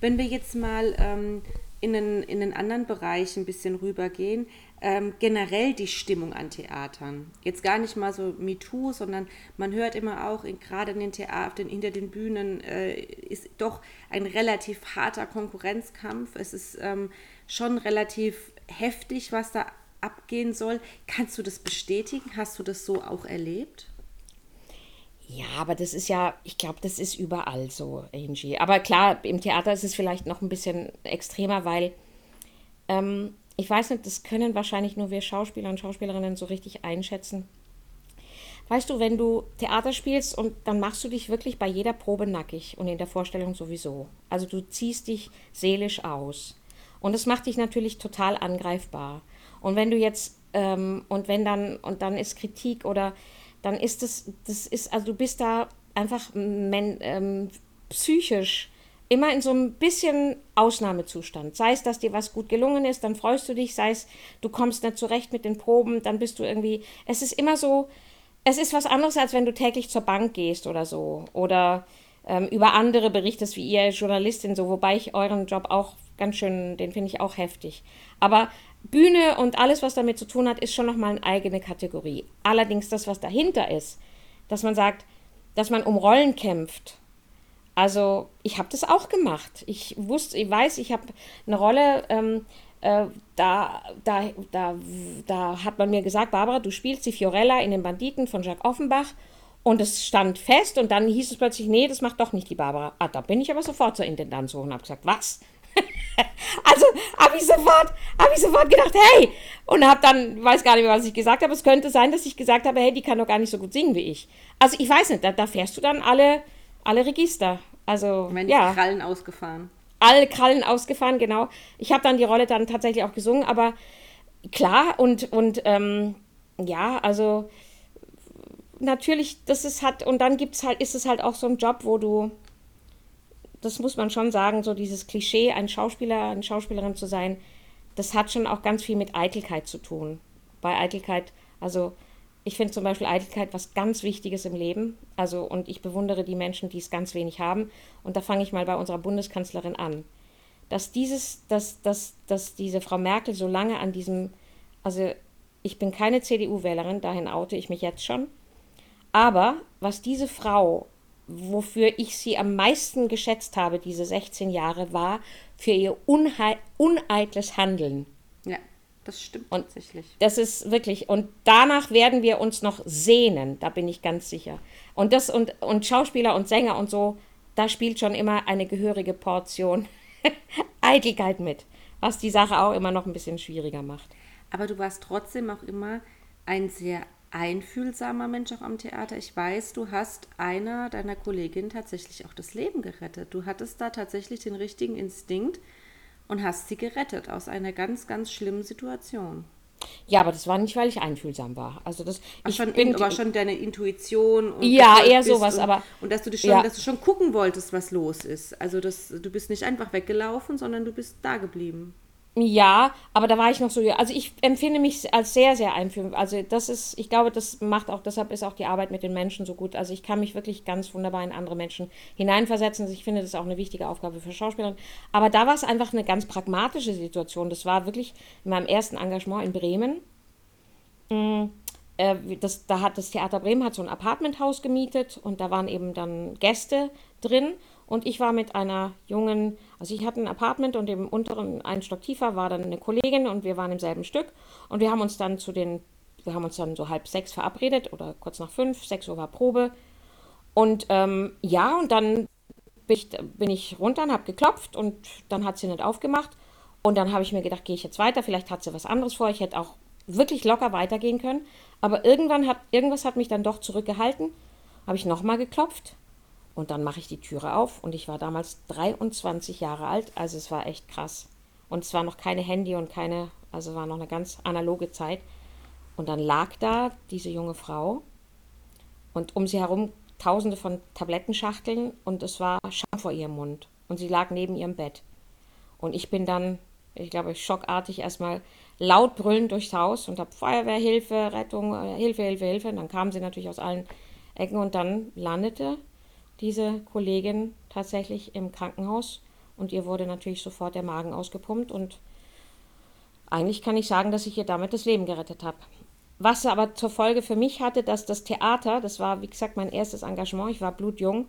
Speaker 1: Wenn wir jetzt mal ähm, in, den, in den anderen Bereich ein bisschen rübergehen, ähm, generell die Stimmung an Theatern. Jetzt gar nicht mal so MeToo, sondern man hört immer auch, gerade in den Theatern, hinter den Bühnen äh, ist doch ein relativ harter Konkurrenzkampf. Es ist ähm, schon relativ heftig, was da abgehen soll. Kannst du das bestätigen? Hast du das so auch erlebt?
Speaker 2: Ja, aber das ist ja, ich glaube, das ist überall so, Angie. Aber klar, im Theater ist es vielleicht noch ein bisschen extremer, weil ähm, ich weiß nicht, das können wahrscheinlich nur wir Schauspieler und Schauspielerinnen so richtig einschätzen. Weißt du, wenn du Theater spielst und dann machst du dich wirklich bei jeder Probe nackig und in der Vorstellung sowieso. Also du ziehst dich seelisch aus. Und das macht dich natürlich total angreifbar. Und wenn du jetzt, ähm, und wenn dann, und dann ist Kritik oder dann ist das, das ist, also du bist da einfach men, ähm, psychisch immer in so ein bisschen Ausnahmezustand. Sei es, dass dir was gut gelungen ist, dann freust du dich, sei es, du kommst nicht zurecht mit den Proben, dann bist du irgendwie, es ist immer so, es ist was anderes, als wenn du täglich zur Bank gehst oder so. Oder ähm, über andere berichtest, wie ihr Journalistin, so, wobei ich euren Job auch ganz schön, den finde ich auch heftig. Aber Bühne und alles, was damit zu tun hat, ist schon nochmal eine eigene Kategorie. Allerdings das, was dahinter ist, dass man sagt, dass man um Rollen kämpft. Also ich habe das auch gemacht. Ich wusste, ich weiß, ich habe eine Rolle, ähm, äh, da, da, da, da hat man mir gesagt, Barbara, du spielst die Fiorella in den Banditen von Jacques Offenbach. Und es stand fest und dann hieß es plötzlich, nee, das macht doch nicht die Barbara. Ah, da bin ich aber sofort zur Intendanz hoch und habe gesagt, was? Also habe ich sofort, habe ich sofort gedacht, hey, und habe dann, weiß gar nicht mehr, was ich gesagt habe. Es könnte sein, dass ich gesagt habe, hey, die kann doch gar nicht so gut singen wie ich. Also ich weiß nicht, da, da fährst du dann alle, alle Register. Also
Speaker 1: Wenn ja. Krallen ausgefahren.
Speaker 2: Alle Krallen ausgefahren, genau. Ich habe dann die Rolle dann tatsächlich auch gesungen, aber klar und und ähm, ja, also natürlich, das ist halt und dann gibt's halt, ist es halt auch so ein Job, wo du das muss man schon sagen, so dieses Klischee, ein Schauspieler, eine Schauspielerin zu sein, das hat schon auch ganz viel mit Eitelkeit zu tun. Bei Eitelkeit, also ich finde zum Beispiel Eitelkeit was ganz Wichtiges im Leben. Also, und ich bewundere die Menschen, die es ganz wenig haben. Und da fange ich mal bei unserer Bundeskanzlerin an. Dass dieses, dass, dass, dass diese Frau Merkel so lange an diesem, also ich bin keine CDU-Wählerin, dahin oute ich mich jetzt schon. Aber was diese Frau, wofür ich sie am meisten geschätzt habe, diese 16 Jahre, war für ihr uneitles Handeln.
Speaker 1: Ja, das stimmt
Speaker 2: und tatsächlich. Das ist wirklich, und danach werden wir uns noch sehnen, da bin ich ganz sicher. Und das und, und Schauspieler und Sänger und so, da spielt schon immer eine gehörige Portion Eitelkeit mit, was die Sache auch immer noch ein bisschen schwieriger macht.
Speaker 1: Aber du warst trotzdem auch immer ein sehr einfühlsamer Mensch auch am Theater. Ich weiß, du hast einer deiner Kolleginnen tatsächlich auch das Leben gerettet. Du hattest da tatsächlich den richtigen Instinkt und hast sie gerettet aus einer ganz, ganz schlimmen Situation.
Speaker 2: Ja, aber das war nicht, weil ich einfühlsam war. Also das
Speaker 1: Ach, ich schon, bin, aber schon deine Intuition
Speaker 2: und ja eher sowas,
Speaker 1: und,
Speaker 2: aber
Speaker 1: und dass du dich schon, ja. dass du schon gucken wolltest, was los ist. Also das, du bist nicht einfach weggelaufen, sondern du bist da geblieben.
Speaker 2: Ja, aber da war ich noch so, also ich empfinde mich als sehr, sehr einfühlend. Also das ist, ich glaube, das macht auch, deshalb ist auch die Arbeit mit den Menschen so gut. Also ich kann mich wirklich ganz wunderbar in andere Menschen hineinversetzen. Also ich finde, das ist auch eine wichtige Aufgabe für Schauspieler. Aber da war es einfach eine ganz pragmatische Situation. Das war wirklich in meinem ersten Engagement in Bremen. Mm, äh, das, da hat das Theater Bremen hat so ein Apartmenthaus gemietet und da waren eben dann Gäste drin und ich war mit einer jungen, also ich hatte ein Apartment und im unteren, einen Stock tiefer, war dann eine Kollegin und wir waren im selben Stück. Und wir haben uns dann zu den, wir haben uns dann so halb sechs verabredet oder kurz nach fünf, sechs Uhr war Probe. Und ähm, ja, und dann bin ich, bin ich runter und habe geklopft und dann hat sie nicht aufgemacht. Und dann habe ich mir gedacht, gehe ich jetzt weiter, vielleicht hat sie was anderes vor. Ich hätte auch wirklich locker weitergehen können. Aber irgendwann hat, irgendwas hat mich dann doch zurückgehalten. Habe ich nochmal geklopft und dann mache ich die Türe auf und ich war damals 23 Jahre alt, also es war echt krass. Und es war noch keine Handy und keine, also war noch eine ganz analoge Zeit. Und dann lag da diese junge Frau und um sie herum tausende von Tablettenschachteln und es war Scham vor ihrem Mund. Und sie lag neben ihrem Bett. Und ich bin dann, ich glaube, schockartig erstmal laut brüllend durchs Haus und habe Feuerwehr, Hilfe, Rettung, äh, Hilfe, Hilfe, Hilfe. Und dann kamen sie natürlich aus allen Ecken und dann landete diese Kollegin tatsächlich im Krankenhaus und ihr wurde natürlich sofort der Magen ausgepumpt und eigentlich kann ich sagen, dass ich ihr damit das Leben gerettet habe. Was aber zur Folge für mich hatte, dass das Theater, das war wie gesagt mein erstes Engagement, ich war blutjung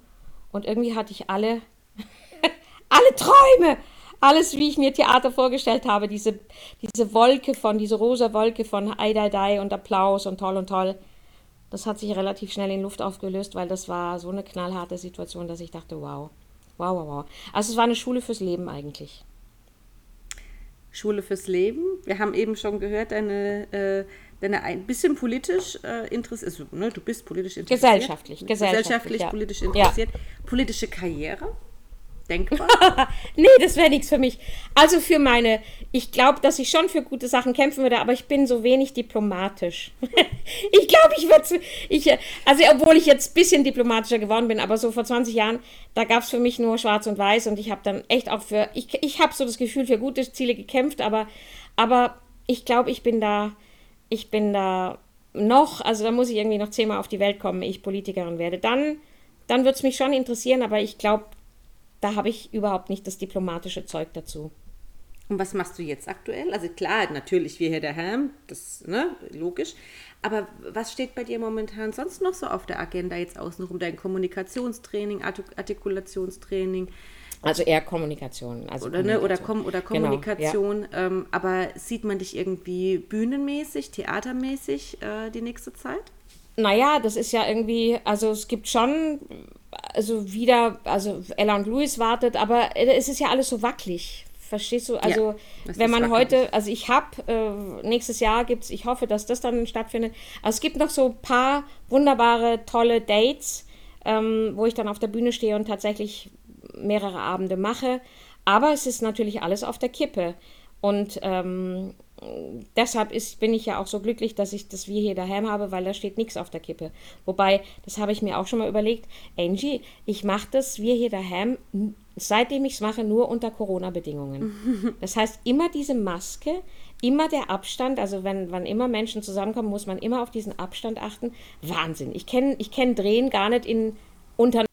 Speaker 2: und irgendwie hatte ich alle, alle Träume, alles wie ich mir Theater vorgestellt habe, diese, diese Wolke von, diese rosa Wolke von Ei, Dai, Dai und Applaus und toll und toll das hat sich relativ schnell in Luft aufgelöst, weil das war so eine knallharte Situation, dass ich dachte, wow, wow, wow, wow. Also es war eine Schule fürs Leben eigentlich.
Speaker 1: Schule fürs Leben. Wir haben eben schon gehört, deine, äh, deine ein bisschen politisch äh, interessiert, also, ne, du bist politisch interessiert.
Speaker 2: Gesellschaftlich, gesellschaftlich,
Speaker 1: gesellschaftlich ja. politisch interessiert. Ja. Politische Karriere? Denkbar?
Speaker 2: nee, das wäre nichts für mich. Also für meine, ich glaube, dass ich schon für gute Sachen kämpfen würde, aber ich bin so wenig diplomatisch. ich glaube, ich würde, ich, also obwohl ich jetzt ein bisschen diplomatischer geworden bin, aber so vor 20 Jahren, da gab es für mich nur Schwarz und Weiß und ich habe dann echt auch für, ich, ich habe so das Gefühl, für gute Ziele gekämpft, aber, aber ich glaube, ich bin da, ich bin da noch, also da muss ich irgendwie noch zehnmal auf die Welt kommen, ich Politikerin werde. Dann, dann würde es mich schon interessieren, aber ich glaube, da habe ich überhaupt nicht das diplomatische Zeug dazu.
Speaker 1: Und was machst du jetzt aktuell? Also klar, natürlich wir hier daheim, das ne, logisch. Aber was steht bei dir momentan sonst noch so auf der Agenda jetzt außenrum? Dein Kommunikationstraining, Artikulationstraining?
Speaker 2: Also eher Kommunikation. Also
Speaker 1: oder,
Speaker 2: Kommunikation.
Speaker 1: Ne, oder, Kom oder Kommunikation. Genau, ja. ähm, aber sieht man dich irgendwie bühnenmäßig, theatermäßig äh, die nächste Zeit?
Speaker 2: Naja, das ist ja irgendwie, also es gibt schon, also wieder, also Ella und Louis wartet, aber es ist ja alles so wackelig. Verstehst du? Also, ja, wenn man heute, also ich habe, äh, nächstes Jahr gibt es, ich hoffe, dass das dann stattfindet. Also es gibt noch so ein paar wunderbare, tolle Dates, ähm, wo ich dann auf der Bühne stehe und tatsächlich mehrere Abende mache. Aber es ist natürlich alles auf der Kippe. Und ähm, deshalb ist, bin ich ja auch so glücklich, dass ich das Wir hier daheim habe, weil da steht nichts auf der Kippe. Wobei, das habe ich mir auch schon mal überlegt, Angie, ich mache das Wir hier daheim, seitdem ich es mache, nur unter Corona-Bedingungen. Das heißt, immer diese Maske, immer der Abstand, also wenn, wann immer Menschen zusammenkommen, muss man immer auf diesen Abstand achten. Wahnsinn. Ich kenne ich kenn Drehen gar nicht in unter.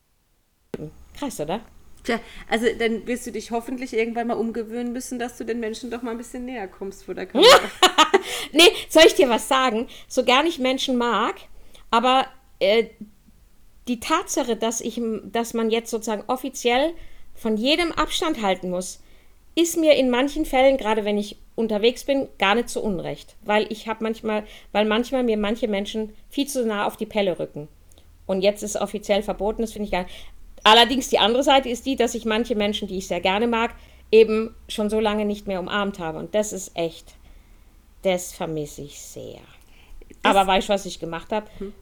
Speaker 2: Krass, oder?
Speaker 1: Tja, also dann wirst du dich hoffentlich irgendwann mal umgewöhnen müssen, dass du den Menschen doch mal ein bisschen näher kommst vor der Kamera.
Speaker 2: nee, soll ich dir was sagen? So gar nicht Menschen mag, aber äh, die Tatsache, dass, ich, dass man jetzt sozusagen offiziell von jedem Abstand halten muss, ist mir in manchen Fällen, gerade wenn ich unterwegs bin, gar nicht so unrecht. Weil ich habe manchmal, weil manchmal mir manche Menschen viel zu nah auf die Pelle rücken. Und jetzt ist offiziell verboten, das finde ich gar nicht. Allerdings die andere Seite ist die, dass ich manche Menschen, die ich sehr gerne mag, eben schon so lange nicht mehr umarmt habe. Und das ist echt, das vermisse ich sehr. Das Aber weißt du, was ich gemacht habe? Hm.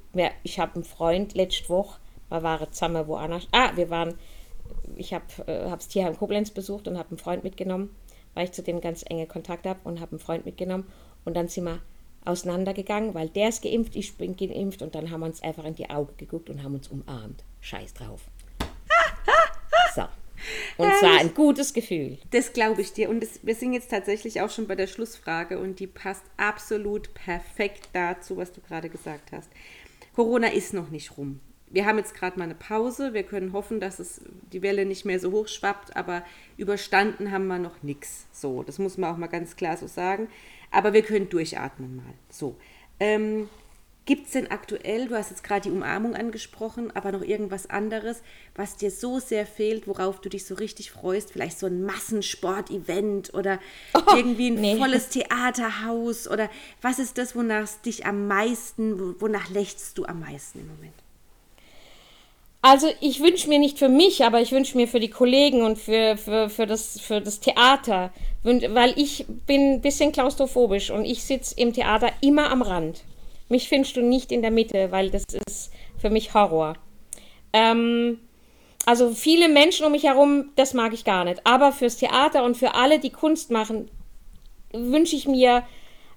Speaker 2: Ich habe einen Freund letzte Woche, wir waren zusammen woanders. Ah, wir waren, ich habe äh, das Tierheim Koblenz besucht und habe einen Freund mitgenommen, weil ich zu dem ganz enge Kontakt habe und habe einen Freund mitgenommen. Und dann sind wir auseinandergegangen, weil der ist geimpft, ich bin geimpft und dann haben wir uns einfach in die Augen geguckt und haben uns umarmt. Scheiß drauf. Und ähm, zwar ein gutes Gefühl.
Speaker 1: Das glaube ich dir. Und das, wir sind jetzt tatsächlich auch schon bei der Schlussfrage und die passt absolut perfekt dazu, was du gerade gesagt hast. Corona ist noch nicht rum. Wir haben jetzt gerade mal eine Pause. Wir können hoffen, dass es die Welle nicht mehr so hoch schwappt, aber überstanden haben wir noch nichts. So, das muss man auch mal ganz klar so sagen. Aber wir können durchatmen mal. So. Ähm, Gibt es denn aktuell, du hast jetzt gerade die Umarmung angesprochen, aber noch irgendwas anderes, was dir so sehr fehlt, worauf du dich so richtig freust? Vielleicht so ein Massensport-Event oder oh, irgendwie ein nee. volles Theaterhaus oder was ist das, wonach dich am meisten, wonach lächst du am meisten im Moment?
Speaker 2: Also ich wünsche mir nicht für mich, aber ich wünsche mir für die Kollegen und für, für, für, das, für das Theater, weil ich bin ein bisschen klaustrophobisch und ich sitze im Theater immer am Rand. Mich findest du nicht in der Mitte, weil das ist für mich Horror. Ähm, also viele Menschen um mich herum, das mag ich gar nicht. Aber fürs Theater und für alle, die Kunst machen, wünsche ich mir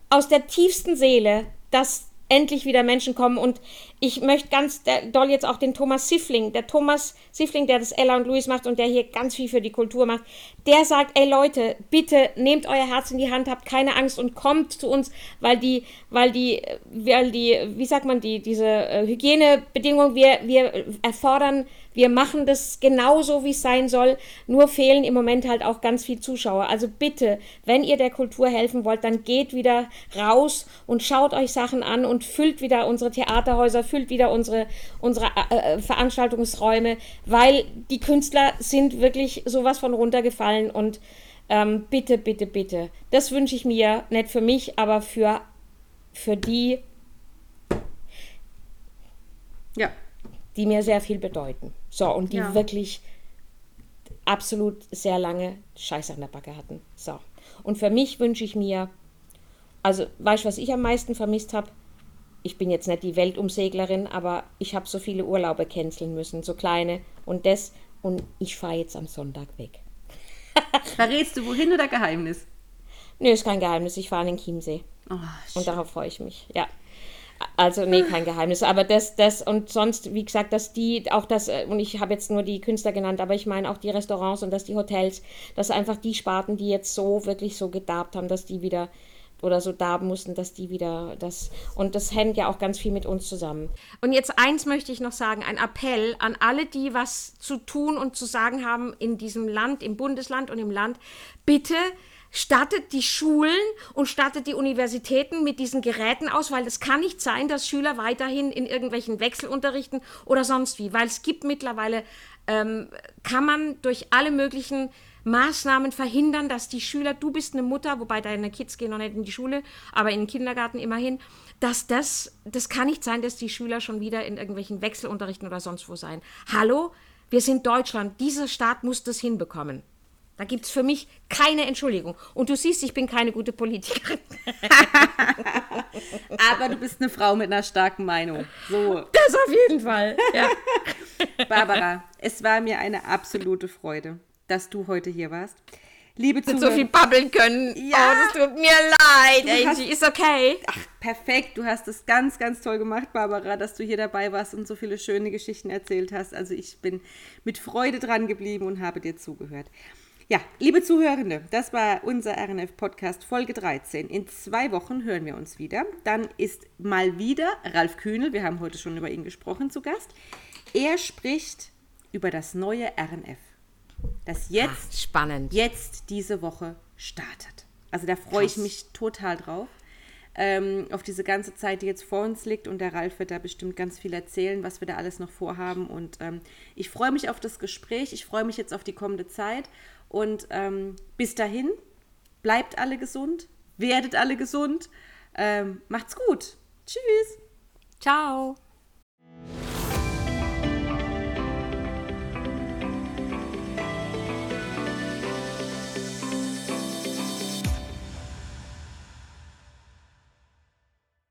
Speaker 2: aus der tiefsten Seele, dass endlich wieder Menschen kommen. Und ich möchte ganz doll jetzt auch den Thomas Siffling, der Thomas Siffling, der das Ella und Louis macht und der hier ganz viel für die Kultur macht, der sagt, ey Leute, bitte nehmt euer Herz in die Hand, habt keine Angst und kommt zu uns, weil die, weil die, weil die, wie sagt man, die, diese äh, Hygienebedingungen, wir, wir erfordern wir machen das genauso, wie es sein soll. Nur fehlen im Moment halt auch ganz viele Zuschauer. Also bitte, wenn ihr der Kultur helfen wollt, dann geht wieder raus und schaut euch Sachen an und füllt wieder unsere Theaterhäuser, füllt wieder unsere, unsere äh, äh Veranstaltungsräume, weil die Künstler sind wirklich sowas von runtergefallen und ähm, bitte, bitte, bitte. Das wünsche ich mir, nicht für mich, aber für, für die, ja. die mir sehr viel bedeuten. So, und die ja. wirklich absolut sehr lange Scheiße an der Backe hatten. So. Und für mich wünsche ich mir, also weißt du, was ich am meisten vermisst habe? Ich bin jetzt nicht die Weltumseglerin, aber ich habe so viele Urlaube canceln müssen, so kleine und das. Und ich fahre jetzt am Sonntag weg.
Speaker 1: Verrätst du wohin oder Geheimnis?
Speaker 2: Nö, ist kein Geheimnis. Ich fahre in den Chiemsee. Oh, und darauf freue ich mich. Ja. Also, nee, kein Geheimnis. Aber das, das und sonst, wie gesagt, dass die, auch das, äh, und ich habe jetzt nur die Künstler genannt, aber ich meine auch die Restaurants und dass die Hotels, dass einfach die Sparten, die jetzt so wirklich so gedarbt haben, dass die wieder oder so darben mussten, dass die wieder das und das hängt ja auch ganz viel mit uns zusammen. Und jetzt eins möchte ich noch sagen, ein Appell an alle, die was zu tun und zu sagen haben in diesem Land, im Bundesland und im Land, bitte stattet die Schulen und stattet die Universitäten mit diesen Geräten aus, weil es kann nicht sein, dass Schüler weiterhin in irgendwelchen Wechselunterrichten oder sonst wie, weil es gibt mittlerweile, ähm, kann man durch alle möglichen Maßnahmen verhindern, dass die Schüler, du bist eine Mutter, wobei deine Kids gehen noch nicht in die Schule, aber in den Kindergarten immerhin, dass das, das kann nicht sein, dass die Schüler schon wieder in irgendwelchen Wechselunterrichten oder sonst wo sein. Hallo, wir sind Deutschland, dieser Staat muss das hinbekommen. Da gibt es für mich keine Entschuldigung. Und du siehst, ich bin keine gute Politikerin.
Speaker 1: Aber du bist eine Frau mit einer starken Meinung. So.
Speaker 2: Das auf jeden Fall. Ja.
Speaker 1: Barbara, es war mir eine absolute Freude, dass du heute hier warst. Liebe
Speaker 2: Zuhörer. so viel babbeln können. Ja. Oh, das tut mir leid, Angie. Ist okay.
Speaker 1: Ach, perfekt. Du hast es ganz, ganz toll gemacht, Barbara, dass du hier dabei warst und so viele schöne Geschichten erzählt hast. Also ich bin mit Freude dran geblieben und habe dir zugehört. Ja, liebe Zuhörende, das war unser RNF-Podcast Folge 13. In zwei Wochen hören wir uns wieder. Dann ist mal wieder Ralf Kühnel, wir haben heute schon über ihn gesprochen, zu Gast. Er spricht über das neue RNF, das jetzt, Ach,
Speaker 2: spannend.
Speaker 1: jetzt diese Woche startet. Also da freue ich mich total drauf. ähm, auf diese ganze Zeit, die jetzt vor uns liegt. Und der Ralf wird da bestimmt ganz viel erzählen, was wir da alles noch vorhaben. Und ähm, ich freue mich auf das Gespräch. Ich freue mich jetzt auf die kommende Zeit. Und ähm, bis dahin, bleibt alle gesund, werdet alle gesund. Ähm, macht's gut. Tschüss.
Speaker 2: Ciao.